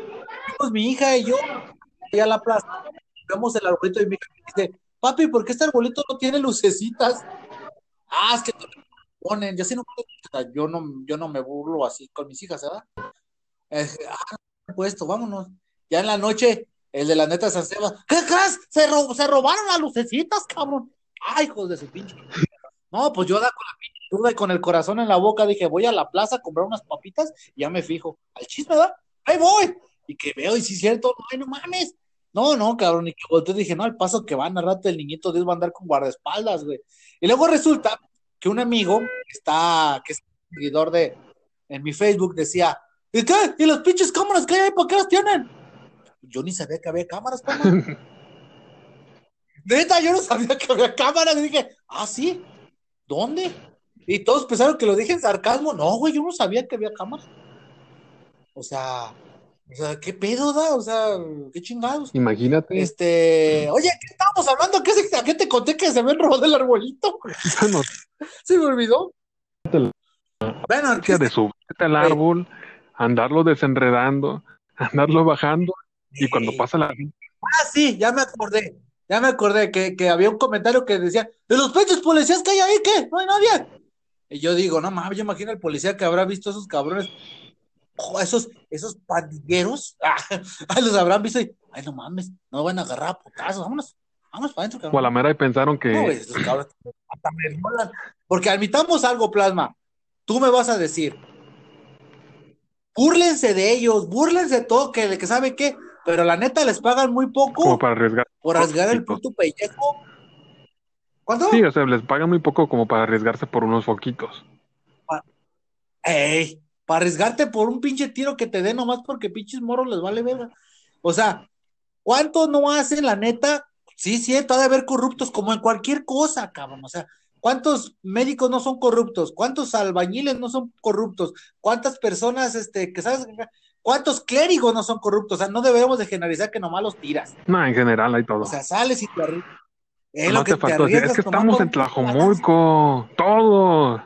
fuimos mi hija y yo ahí a la plaza. Vemos el arbolito y mi hija me dice, papi, ¿por qué este arbolito no tiene lucecitas? Ah, es que ponen. Yo sí no, yo no, yo no me burlo así con mis hijas, ¿verdad? Eh, ah, puesto, vámonos. Ya en la noche, el de la neta San Esteban, ¿qué crees? Se, se robaron las lucecitas, cabrón. Ay, hijos de su pinche. No, pues yo da con la pinche duda y con el corazón en la boca dije, voy a la plaza a comprar unas papitas y ya me fijo. Al chisme, ¿verdad? Ahí voy. Y que veo, y si es cierto, ay, no mames. No, no, cabrón, y que volteé dije, no, al paso que van al rato el niñito Dios va a andar con guardaespaldas, güey. Y luego resulta que un amigo que está, que es seguidor de, en mi Facebook decía, ¿y qué? ¿Y las pinches cámaras que hay ahí? ¿Para qué las tienen? Yo ni sabía que había cámaras, papá. *laughs* Neta, yo no sabía que había cámaras. Y dije, ah, sí, ¿dónde? Y todos pensaron que lo dije en sarcasmo. No, güey, yo no sabía que había cámaras. O sea, o sea, ¿qué pedo da? O sea, qué chingados. Imagínate. Este, oye, ¿qué estábamos hablando? ¿Qué, se- ¿A qué te conté que se me robado el arbolito? Bueno, *laughs* Se me olvidó. Bueno, que de subirte al árbol, andarlo desenredando, *laughs* andarlo bajando, y cuando pasa la Ah, sí, ya me acordé. Ya me acordé que, que había un comentario que decía, de los pechos policías que hay ahí, ¿qué? No hay nadie. Y yo digo, no mames, yo imagino el policía que habrá visto a esos cabrones, oh, esos, esos pandilleros, *laughs* ah, los habrán visto y, ay, no mames, no van a agarrar a putazos, vámonos, vámonos para adentro, o a cabrón. la mera y pensaron que No, estos cabrones hasta me molan. Porque admitamos algo, Plasma. Tú me vas a decir, búrlense de ellos, búrlense de todo, que, que sabe qué, pero la neta les pagan muy poco como para arriesgar. por arriesgar el puto pellejo. ¿Cuánto? Sí, o sea, les pagan muy poco como para arriesgarse por unos foquitos. Ey, para arriesgarte por un pinche tiro que te dé nomás porque pinches morros les vale verga. O sea, ¿cuánto no hacen la neta? Sí, sí, ha de haber corruptos como en cualquier cosa, cabrón. O sea, ¿cuántos médicos no son corruptos? ¿Cuántos albañiles no son corruptos? ¿Cuántas personas, este, que sabes, cuántos clérigos no son corruptos? O sea, no debemos de generalizar que nomás los tiras. No, en general hay todo. O sea, sales y te arriesgas. Es no lo que te te es que estamos en Tlajomulco, todo.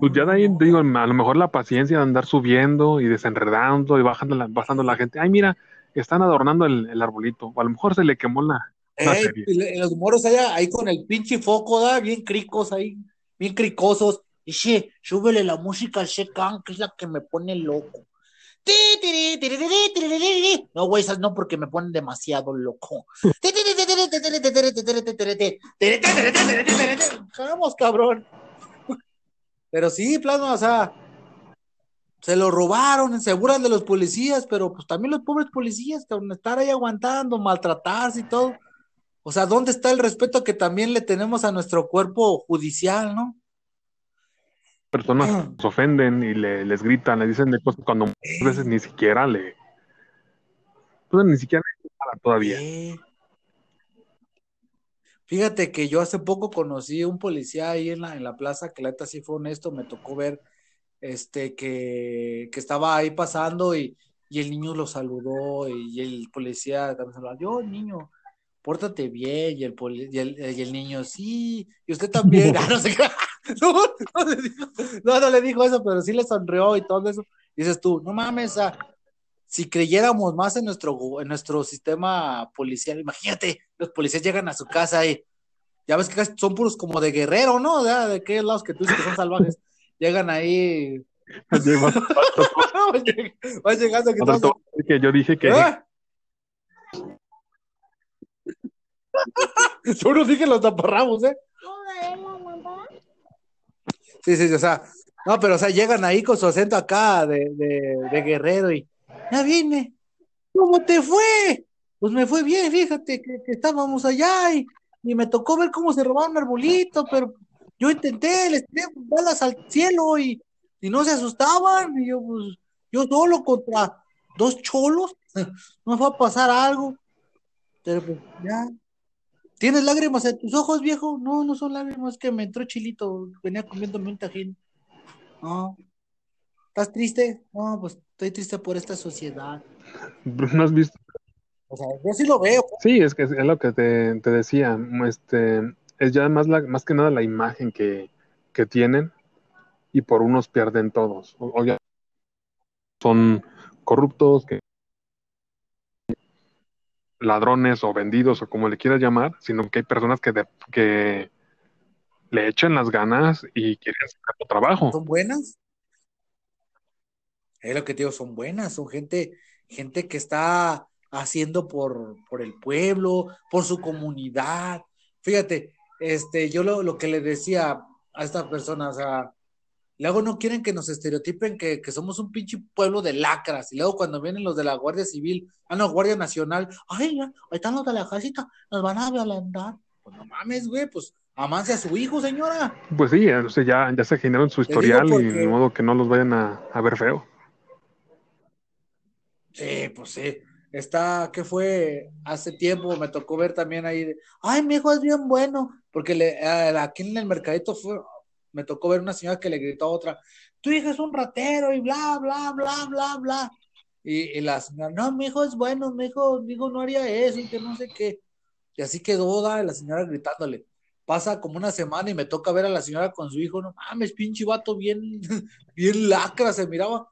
Pues ya de ahí, digo, a lo mejor la paciencia de andar subiendo y desenredando y bajando la, bajando la gente. Ay, mira, están adornando el, el arbolito. O a lo mejor se le quemó la, la Ey, serie. los moros allá, ahí con el pinche foco, ¿da? Bien cricos ahí, bien cricosos y Dice, súbele la música al Secan, que es la que me pone loco. No, güey, no porque me ponen demasiado loco. Vamos, cabrón. Pero sí, plano, o sea, se lo robaron, se de los policías, pero pues también los pobres policías, cabrón, estar ahí aguantando, maltratarse y todo. O sea, ¿dónde está el respeto que también le tenemos a nuestro cuerpo judicial, no? Personas se ofenden y le, les gritan, le dicen de cosas cuando muchas veces ni siquiera le. Pues ni siquiera le todavía. Eh. Fíjate que yo hace poco conocí un policía ahí en la, en la plaza, que la neta sí fue honesto, me tocó ver este que, que estaba ahí pasando y, y el niño lo saludó y, el policía también saludó, yo niño, pórtate bien, y el, poli- y el, y el niño, sí, y usted también, *laughs* Ah, no sé qué, *laughs* no, no le dijo, no, no le dijo eso, pero sí le sonrió y todo eso, dices tú, no mames, ah, si creyéramos más en nuestro, en nuestro sistema policial, imagínate, los policías llegan a su casa y ya ves que son puros como de guerrero, ¿no? O sea, de aquellos lados que tú dices que son salvajes, llegan ahí, *laughs* van llegando *laughs* que otro todos- todo que yo dije que ¡Ah! Yo no dije los taparrabos, ¿eh? Sí, sí, o sea, no, pero o sea, llegan ahí con su acento acá de, de, guerrero y ya vine. ¿Cómo te fue? Pues me fue bien, fíjate que, que estábamos allá y, y me tocó ver cómo se robaron un arbolito, pero yo intenté, les tiré balas al cielo y, y no se asustaban. Y yo, pues, yo solo contra dos cholos, *laughs* no me fue a pasar algo. Pero pues, ya. ¿Tienes lágrimas en tus ojos, viejo? No, no son lágrimas, es que me entró chilito, venía comiéndome un tajín. No. ¿Estás triste? No, pues estoy triste por esta sociedad. ¿No has visto? O sea, yo sí lo veo. Sí, es que es lo que te, te decía. Este, es ya más, la, más que nada la imagen que, que tienen y por unos pierden todos. O- Obviamente son corruptos, que ladrones o vendidos o como le quieras llamar, sino que hay personas que, de- que le echan las ganas y quieren sacar su trabajo. son buenas. Es lo que te digo, son buenas, son gente, gente que está haciendo por, por el pueblo, por su comunidad. Fíjate, este, yo lo, lo que le decía a esta persona, o sea, luego no quieren que nos estereotipen que, que somos un pinche pueblo de lacras, y luego cuando vienen los de la Guardia Civil, ah, no, Guardia Nacional, ay, ya, ahí están los de la casita, nos van a violentar. Pues no mames, güey, pues amance a su hijo, señora. Pues sí, o sea, ya, ya se generaron su historial y de modo que no los vayan a, a ver feo. Sí, pues sí. Está, ¿qué fue? Hace tiempo me tocó ver también ahí, de, ay, mi hijo es bien bueno, porque le, eh, aquí en el mercadito fue, me tocó ver una señora que le gritó a otra, tu hijo es un ratero y bla, bla, bla, bla, bla. Y, la señora, no, mi hijo es bueno, mi hijo, mi no haría eso y que no sé qué. Y así quedó la señora gritándole. Pasa como una semana y me toca ver a la señora con su hijo, no mames, pinche vato bien, *laughs* bien lacra, se miraba,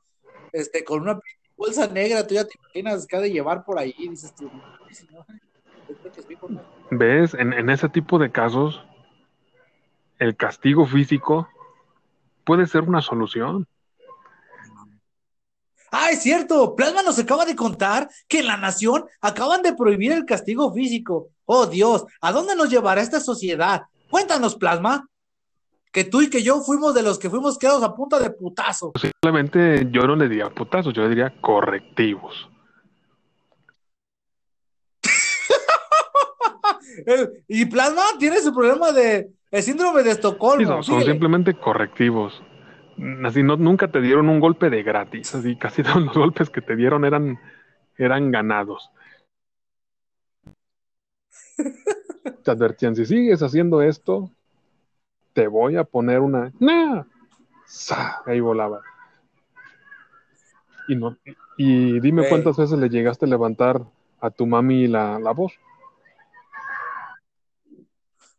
este, con una bolsa negra, tú ya te imaginas que ha de llevar por ahí, dices tú. ¿Ves? En ese tipo de casos, el castigo físico puede ser una solución. Ah, es cierto, Plasma nos acaba de contar que en la nación acaban de prohibir el castigo físico. Oh Dios, ¿a dónde nos llevará esta sociedad? Cuéntanos, Plasma, que tú y que yo fuimos de los que fuimos quedados a punta de putazo. Simplemente yo no le diría putazos, yo le diría correctivos. *laughs* Eh, y Plasma tiene su problema de el síndrome de Sí, Estocolmo. son, simplemente correctivos. Así no, nunca te dieron un golpe de gratis, así casi todos los golpes que te dieron eran, eran ganados. *laughs* Te advertían, si sigues haciendo esto, te voy a poner una... ¡Nah! ¡Sa! Ahí volaba. Y, no, y dime cuántas veces le llegaste a levantar a tu mami la, la voz.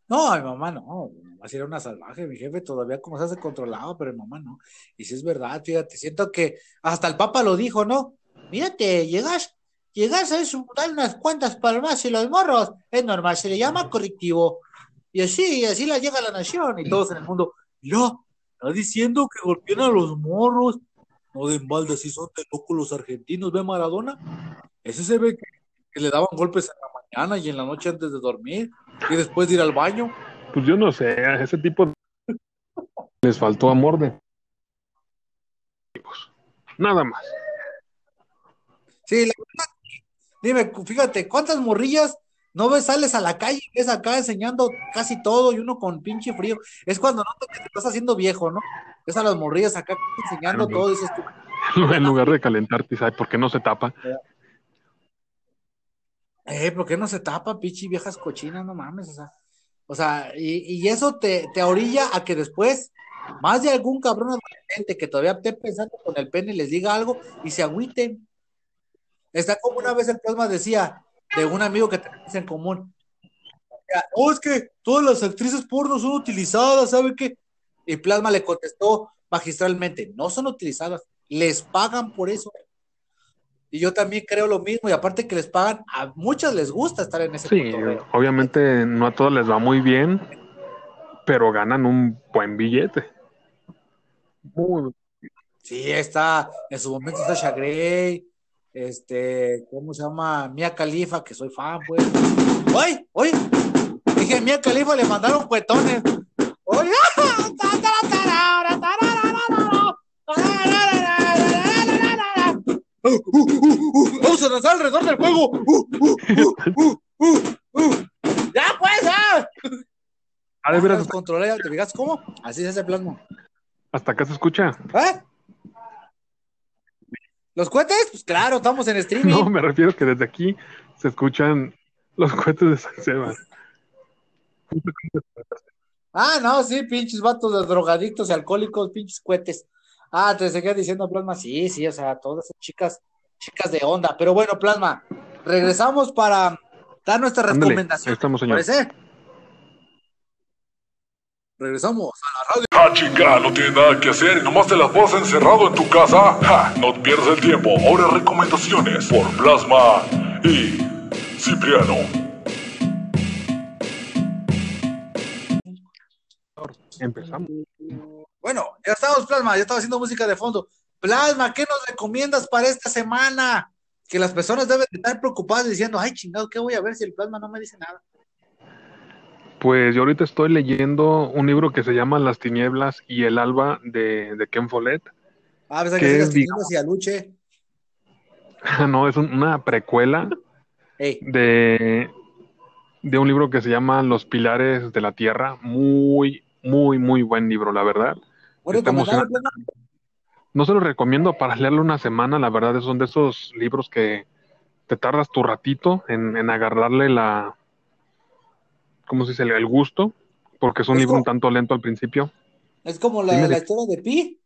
No, mi mamá no, mi mamá sí era una salvaje, mi jefe todavía como se hace controlado, pero mi mamá no. Y si es verdad, fíjate, siento que hasta el Papa lo dijo, ¿no? Mírate, llegas, llegas a eso, dar unas cuantas palmas y los morros, es normal, se le llama correctivo. Y así, y así la llega la nación y todos en el mundo, mira, está diciendo que golpean a los morros. No den balde, así son de locos los argentinos, ¿ve Maradona? Ese se ve que, que le daban golpes en la mañana y en la noche antes de dormir y después de ir al baño. Pues yo no sé, a ese tipo de... les faltó amor de... Nada más. Sí, la verdad, dime, fíjate, ¿cuántas morrillas no ves, sales a la calle y ves acá enseñando casi todo y uno con pinche frío? Es cuando notas que te estás haciendo viejo, ¿no? Ves a las morrillas acá enseñando todo dices tú, *laughs* En lugar de calentarte, ¿sabes por qué no se tapa? Eh, ¿por qué no se tapa, pinche viejas cochinas? No mames, o sea, o sea, y, y eso te, te orilla a que después más de algún cabrón adolescente que todavía esté pensando con el pene les diga algo y se agüiten. Está como una vez el plasma decía de un amigo que tenemos en común. Oh, es que todas las actrices porno son utilizadas, ¿sabe qué? Y Plasma le contestó magistralmente, no son utilizadas, les pagan por eso. Y yo también creo lo mismo, y aparte que les pagan, a muchas les gusta estar en ese Sí, cotorreo. obviamente no a todos les va muy bien, pero ganan un buen billete. Muy- Sí, está, en su momento está Shagray, este, ¿cómo se llama? Mia Khalifa, que soy fan, pues. ¡Oye! ¡Oye! Dije, Mia Khalifa le mandaron cuetones. ¡Oye! *laughs* ¡Uh, uh, uh, uh! ¡Vamos a danzar alrededor del! ¡Uh, uh, uh, uh, uh, uh! ¡Ya pues! ¡Ah! Ya veras, los controlé, ¿te fijas cómo? Así se hace plasma. hasta acá se escucha. ¿Eh? ¿Los cohetes? Pues claro, estamos en streaming. No, me refiero que desde aquí se escuchan los cohetes de San Sebas. Ah, no, sí, pinches vatos de drogadictos y alcohólicos, pinches cohetes. Ah, te seguía diciendo, Plasma, sí, sí, o sea, todas esas chicas, chicas de onda. Pero bueno, Plasma, regresamos para dar nuestra Ándale, ahí recomendación. estamos, señor. ¿Parece? Regresamos a la radio. Ja, chica, no tienes nada que hacer y nomás te la pasas encerrado en tu casa. Ja, no pierdas el tiempo. Ahora recomendaciones por Plasma y Cipriano. Empezamos. Bueno, ya estamos, Plasma, ya estaba haciendo música de fondo. Plasma, ¿qué nos recomiendas para esta semana? Que las personas deben de estar preocupadas diciendo, ay, chingado, ¿qué voy a ver si el Plasma no me dice nada? Pues yo ahorita estoy leyendo un libro que se llama Las tinieblas y el alba de, de Ken Follett. Ah, pues a ¿Qué que sigas es, teniendo hacia Luche. no, es un- una precuela de, de un libro que se llama Los pilares de la tierra. Muy, muy, muy buen libro, la verdad. Está emocionante. No se lo recomiendo para leerlo una semana, la verdad, son de esos libros que te tardas tu ratito en, en agarrarle la, ¿cómo se dice? El gusto, porque es un Es libro un tanto lento al principio. Es como la, historia de Pi.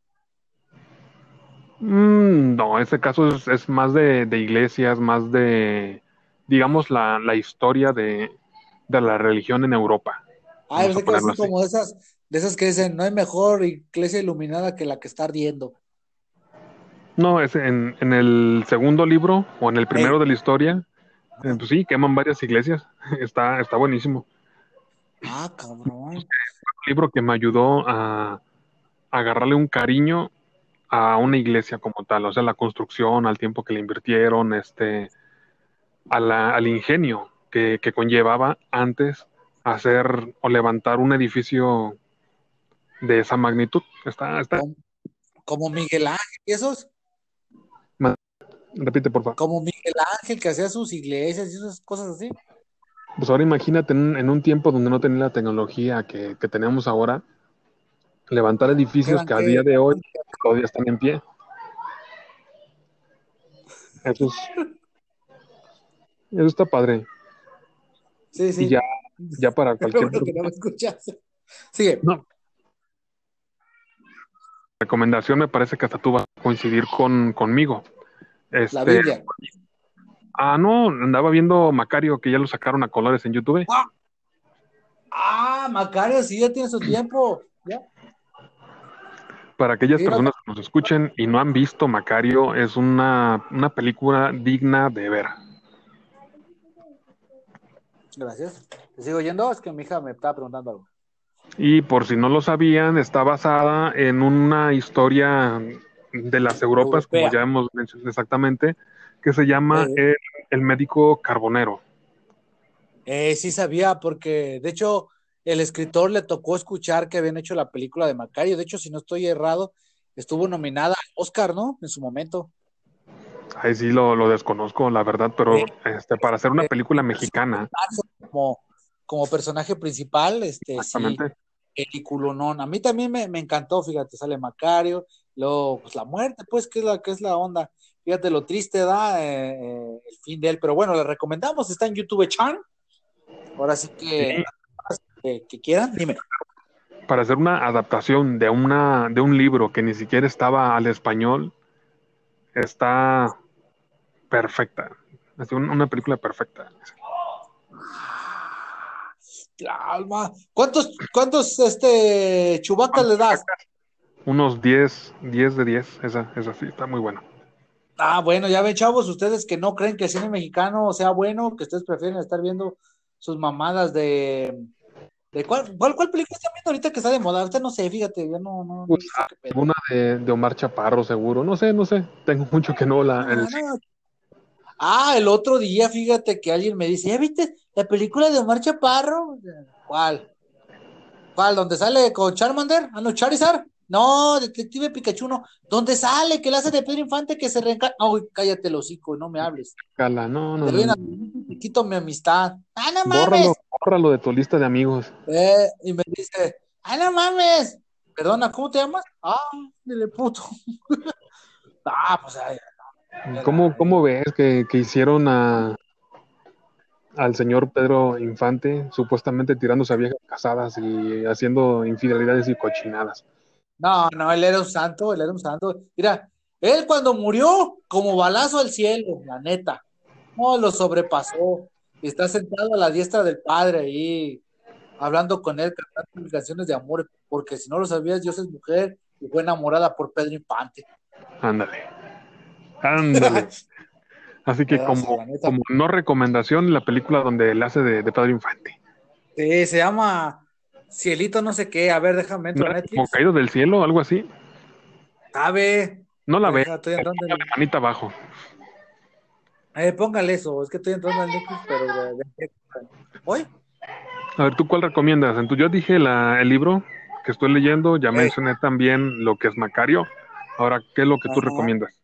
Mm, no, en este caso es, es más de, de iglesias, más de, digamos, la, la historia de, de la religión en Europa. Ah, así. como esas, de esas que dicen, no hay mejor iglesia iluminada que la que está ardiendo. No, es en, en el segundo libro o en el primero Ey. de la historia, eh, pues sí, queman varias iglesias. *laughs* Está, está buenísimo. Ah, cabrón. libro que me ayudó a, a agarrarle un cariño a una iglesia como tal, o sea, la construcción, al tiempo que le invirtieron, este, a la- al ingenio que, que conllevaba antes hacer o levantar un edificio de esa magnitud. Está, está, Como, como Miguel Ángel, y esos, repite por favor. como Miguel Ángel que hacía sus iglesias y esas cosas así. Pues ahora imagínate en, en un tiempo donde no tenía la tecnología que, que tenemos ahora, levantar edificios que a día de hoy todavía están en pie. Eso es, eso está padre. Sí, sí. Y ya, ya para *laughs* Pero cualquier bueno que no me escuchas. Sigue. Recomendación, me parece que hasta tú vas a coincidir con, conmigo. La Este, Biblia. ah, no, andaba viendo Macario, que ya lo sacaron a colores en YouTube. Ah, Macario, sí, ya tiene su tiempo. Ya. Para aquellas Sí, personas que nos escuchen y no han visto Macario, es una, una película digna de ver. Gracias. ¿Te sigo oyendo? Es que mi hija me estaba preguntando algo. Y por si no lo sabían, está basada en una historia de las Europas, como ya hemos mencionado exactamente, que se llama Sí. el, el médico carbonero. Eh, sí sabía, porque de hecho el escritor le tocó escuchar que habían hecho la película de Macario. De hecho, si no estoy errado, estuvo nominada al Oscar, ¿no? En su momento. Ahí sí lo, lo desconozco, la verdad, pero Sí. este, para hacer una película mexicana, Como, como personaje principal, este, sí, exactamente, peliculonón. A mí también me, me encantó, fíjate, sale Macario, luego, pues la muerte, pues, que es la, que es la onda. Fíjate lo triste da eh, eh, el fin de él, pero bueno, le recomendamos, está en YouTube Chan. Ahora sí que, que, que quieran, dime. para hacer una adaptación de, una, de un libro que ni siquiera estaba al español, está perfecta. Es un- una película perfecta. Alma. ¿Cuántos, cuántos este chubacas le das? Unos 10, 10 de 10, esa, esa sí, está muy buena. Ah, bueno, ya ven, chavos, ustedes que no creen que el cine mexicano sea bueno, que ustedes prefieren estar viendo sus mamadas de. de cuál, cuál, cuál película están viendo ahorita que está de moda? Ahorita no sé, fíjate, yo no, no, no sé qué pedo. Alguna de, de Omar Chaparro, seguro. No sé, no sé. Tengo mucho que no la. el- Ah, no. Ah, el otro día, fíjate que alguien me dice, ¿ya viste la película de Omar Chaparro? ¿Cuál? ¿Cuál? ¿Donde sale con Charmander? Ah, no, Charizard. No, Detective Pikachu no. ¿Dónde sale? Que le hace de Pedro Infante que se reencarna. No, cállate el hocico, no me hables. Cala, no, no. Te no. quito mi amistad. ¡Ah, no mames! Bórralo, bórralo de tu lista de amigos. Eh, y me dice, ¡ah, no mames! Perdona, ¿cómo te llamas? Ah, dile puto. *laughs* ah, pues ay, ¿Cómo, cómo ves que, que hicieron a al señor Pedro Infante supuestamente tirándose a viejas casadas y haciendo infidelidades y cochinadas? No, no, él era un santo, él era un santo. Mira, él cuando murió, como balazo al cielo, la neta. No, lo sobrepasó. Está sentado a la diestra del padre ahí, hablando con él, cantando canciones de amor, porque si no lo sabías, Dios es mujer y fue enamorada por Pedro Infante. Ándale. Ándale. *laughs* Así que como, no recomendación, la película donde él hace de, de Pedro Infante. Sí, se llama Cielito no sé qué. A ver, déjame ¿No entrar a como caído del cielo algo así? Sabe. No la ve. Estoy entrando en- Manita abajo. Eh, póngale eso, es que estoy entrando al Netflix, pero ¿Hoy? A ver, ¿tú cuál recomiendas? Entonces, yo dije la, el libro que estoy leyendo, ya mencioné también lo que es Macario. Ahora, ¿qué es lo que tú recomiendas?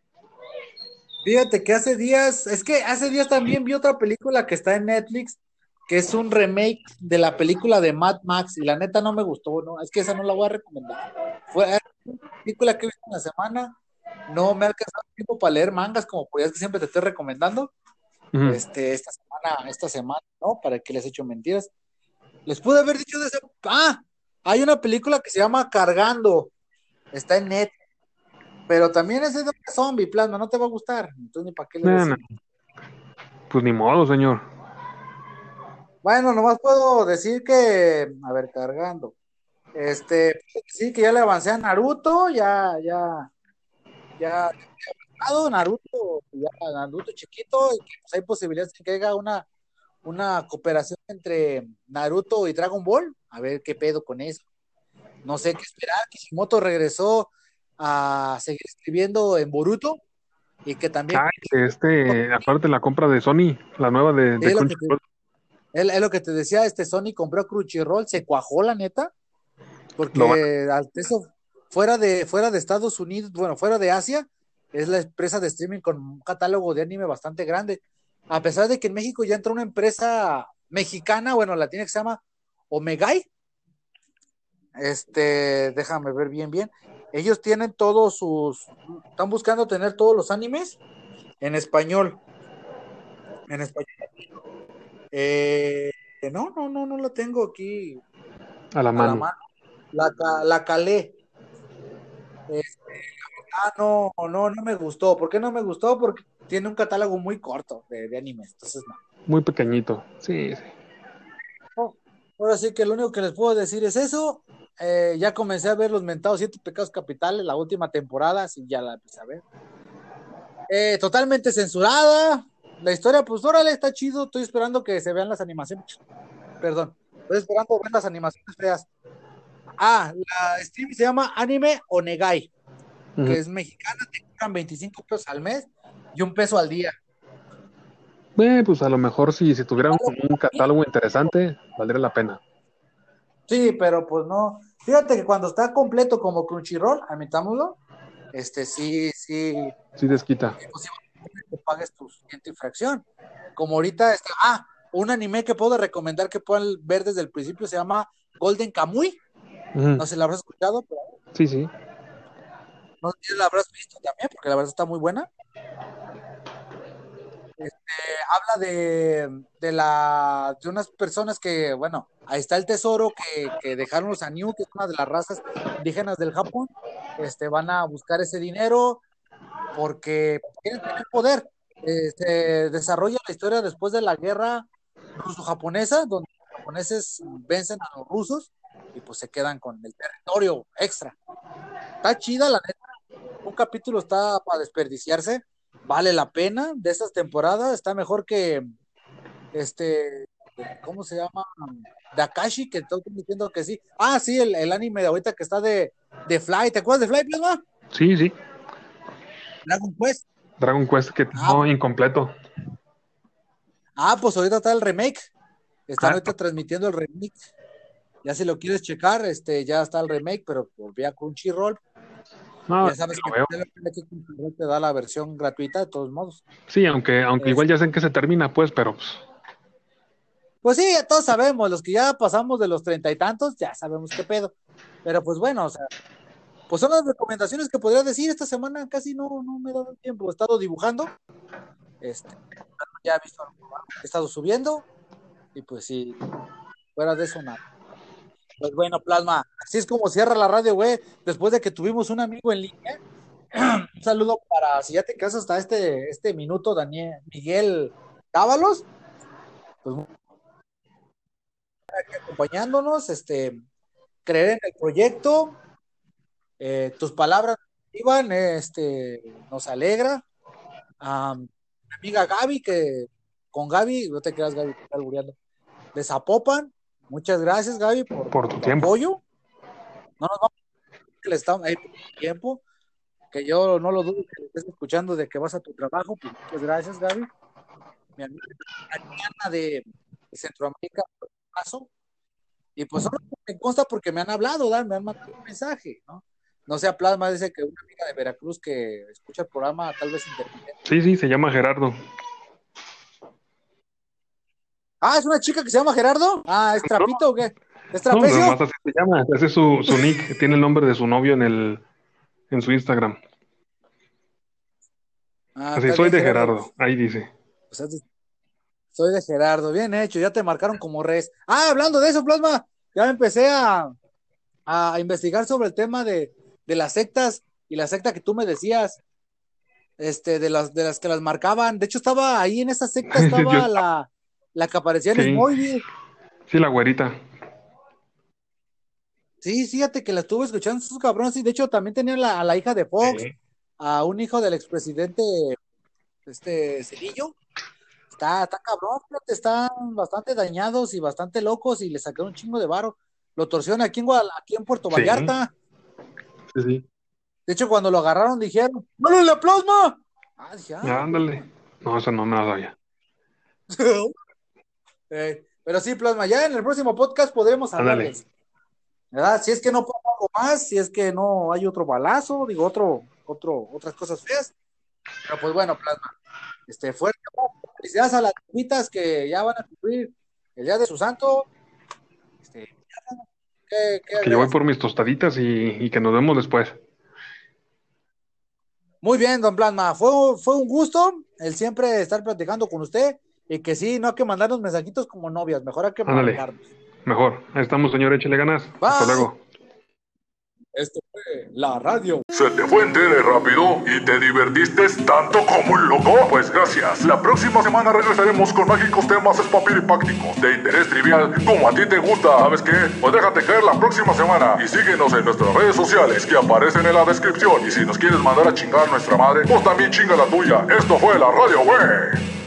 Fíjate que hace días, es que hace días también vi otra película que está en Netflix, que es un remake de la película de Mad Max, y la neta no me gustó, ¿no? Es que esa no la voy a recomendar. Fue una película que he visto en la semana, no me ha alcanzado tiempo para leer mangas, como podías que siempre te estoy recomendando. Este, esta semana, esta semana, ¿no? ¿Para que les he hecho mentiras? Les pude haber dicho de ese. Ah, hay una película que se llama Cargando. Está en net. Pero también es de un zombie, plasma, no te va a gustar. Entonces ni para qué le No. Pues ni modo, señor. Bueno, nomás puedo decir que, a ver, cargando. Este, sí, que ya le avancé a Naruto, ya, ya, ya, ya Naruto, ya, Naruto chiquito, y que pues, hay posibilidades de que haya una, una cooperación entre Naruto y Dragon Ball. A ver qué pedo con eso. No sé qué esperar. Kishimoto regresó a seguir escribiendo en Boruto y que también que este, aparte la compra de Sony, la nueva de, de Sí, lo. Es, es lo que te decía, este Sony compró Crunchyroll, se cuajó la neta, porque al- eso fuera de, fuera de Estados Unidos, bueno, fuera de Asia, es la empresa de streaming con un catálogo de anime bastante grande. A pesar de que en México ya entró una empresa mexicana, bueno, latina que se llama Omegai. Este, déjame ver bien, bien. Ellos tienen todos sus, están buscando tener todos los animes en español. En español. Eh, no, no, no, no la tengo aquí A la a la mano. mano. La, la calé. Este, ah, no, no, no me gustó. ¿Por qué no me gustó? Porque tiene un catálogo muy corto de, de animes. Entonces, no. Muy pequeñito. Sí, sí. Ahora sí que lo único que les puedo decir es eso. Eh, ya comencé a ver los mentados Siete Pecados Capitales, la última temporada, así ya la empecé a ver. Eh, totalmente censurada. La historia, pues órale, está chido. Estoy esperando que se vean las animaciones. Perdón, estoy esperando ver las animaciones feas. Ah, la stream se llama Anime Onegai, Ujú. que es mexicana, te cobran 25 pesos al mes y un peso al día. Eh, pues a lo mejor si, si tuviera un, un catálogo interesante, valdría la pena. Sí, pero pues no. Fíjate que cuando está completo como Crunchyroll, admitámoslo, este sí, sí, Sí desquita. te pagues tu siguiente infracción. Como ahorita está, ah, un anime que puedo recomendar que puedan ver desde el principio se llama Golden Kamuy. No sé la habrás escuchado, pero Sí, sí. no sé si la habrás visto también, porque la verdad está muy buena. Este, habla de, de la de unas personas que, bueno, ahí está el tesoro que, que dejaron los Aniu, que es una de las razas indígenas del Japón. Este, van a buscar ese dinero porque quieren tener poder. Se desarrolla la historia después de la guerra ruso-japonesa, donde los japoneses vencen a los rusos y pues se quedan con el territorio extra. Está chida, la neta. Un capítulo está para desperdiciarse. Vale la pena de estas temporadas. Está mejor que este, ¿cómo se llama? De Akashi, que estoy diciendo que sí. Ah, sí, el, el anime de ahorita que está de, de Fly. ¿Te acuerdas de Fly, Plasma? Sí, sí. Dragon Quest. Dragon Quest que Ah. no incompleto. Ah, pues ahorita está el remake. Están Ah. ahorita transmitiendo el remake. Ya si lo quieres checar, este, ya está el remake, pero por vía Crunchyroll. No, ya sabes lo que te da la versión gratuita de todos modos. Sí, aunque, aunque Es- igual ya sé en qué se termina, pues, pero pues, Pues sí, ya todos sabemos, los que ya pasamos de los treinta y tantos, ya sabemos qué pedo. Pero pues bueno, o sea, pues son las recomendaciones que podría decir esta semana, casi no, no me he dado tiempo, he estado dibujando, este, ya he visto algo que he estado subiendo, y pues sí, fuera de eso nada. Pues bueno, Plasma, así es como cierra la radio, güey, después de que tuvimos un amigo en línea. *clears throat* un saludo para, si ya te quedas hasta este, este minuto, Daniel, Miguel Dávalos, pues aquí acompañándonos, este, creer en el proyecto, eh, tus palabras iban, este, nos alegra. Mi amiga Gaby, que con Gaby, no te quedas Gaby, albureando, de Zapopan, muchas gracias Gaby por, por tu tiempo. apoyo. No nos vamos a que le estamos ahí por tu tiempo, que yo no lo dudo que lo estés escuchando de que vas a tu trabajo, pues muchas gracias Gaby. Mi amiga de, de Centroamérica, paso. Y pues solo me consta porque me han hablado, ¿verdad? me han mandado un mensaje, ¿no? No sea Plasma, dice que una amiga de Veracruz que escucha el programa, tal vez intermitente. Sí, sí, se llama Gerardo. Ah, es una chica que se llama Gerardo. Ah, ¿es trapito o qué? ¿Es No, trapecio? nomás así se llama. Ese es su, su nick. *laughs* Tiene el nombre de su novio en el en su Instagram. Ah, Así, soy de Gerardo. Ahí dice. Pues Soy de Gerardo, bien hecho, ya te marcaron como res. Ah, hablando de eso, Plasma, ya empecé a, a investigar sobre el tema de, de las sectas y la secta que tú me decías, este, de las, de las que las marcaban. De hecho, estaba ahí en esa secta, *laughs* estaba- la, la que aparecía en Sí. Smallville. Sí, la güerita. Sí, fíjate que la estuve escuchando, esos cabrones, y de hecho también tenían la, a la hija de Fox, Sí. a un hijo del expresidente, este Cedillo. Está, está cabrón, fíjate, están bastante dañados y bastante locos y le sacaron un chingo de varo. Lo torcieron aquí en Guadal- aquí en Puerto Sí. Vallarta. Sí, sí. De hecho, cuando lo agarraron dijeron, ¡No le plasma! Ah, dije, ah. Ándale. No, eso no me la sabía. *laughs* Eh, pero sí, plasma, ya en el próximo podcast podremos hablarles. ¿Verdad? Si es que no pasa algo más, si es que no hay otro balazo, digo, otro, otro, otras cosas feas. Pero pues bueno, plasma. Este, fuerte. Felicidades a las chupitas que ya van a cumplir el día de su santo. Este, ya, ¿qué- qué Que yo voy por mis tostaditas y, y que nos vemos después. Muy bien, don Plasma. Fue, fue un gusto el siempre estar platicando con usted y que sí, no hay que mandarnos mensajitos como novias, mejor hay que Ándale. marcarnos. Mejor. Ahí estamos, señor. Échele ganas. Hasta luego. Esto fue la radio. ¿Se te fue en tele rápido y te divertiste tanto como un loco? Pues gracias. La próxima semana regresaremos con mágicos temas espapiripácticos de interés trivial como a ti te gusta. ¿Sabes qué? Pues déjate caer la próxima semana y síguenos en nuestras redes sociales que aparecen en la descripción. Y si nos quieres mandar a chingar a nuestra madre, pues también chinga la tuya. Esto fue la radio, güey.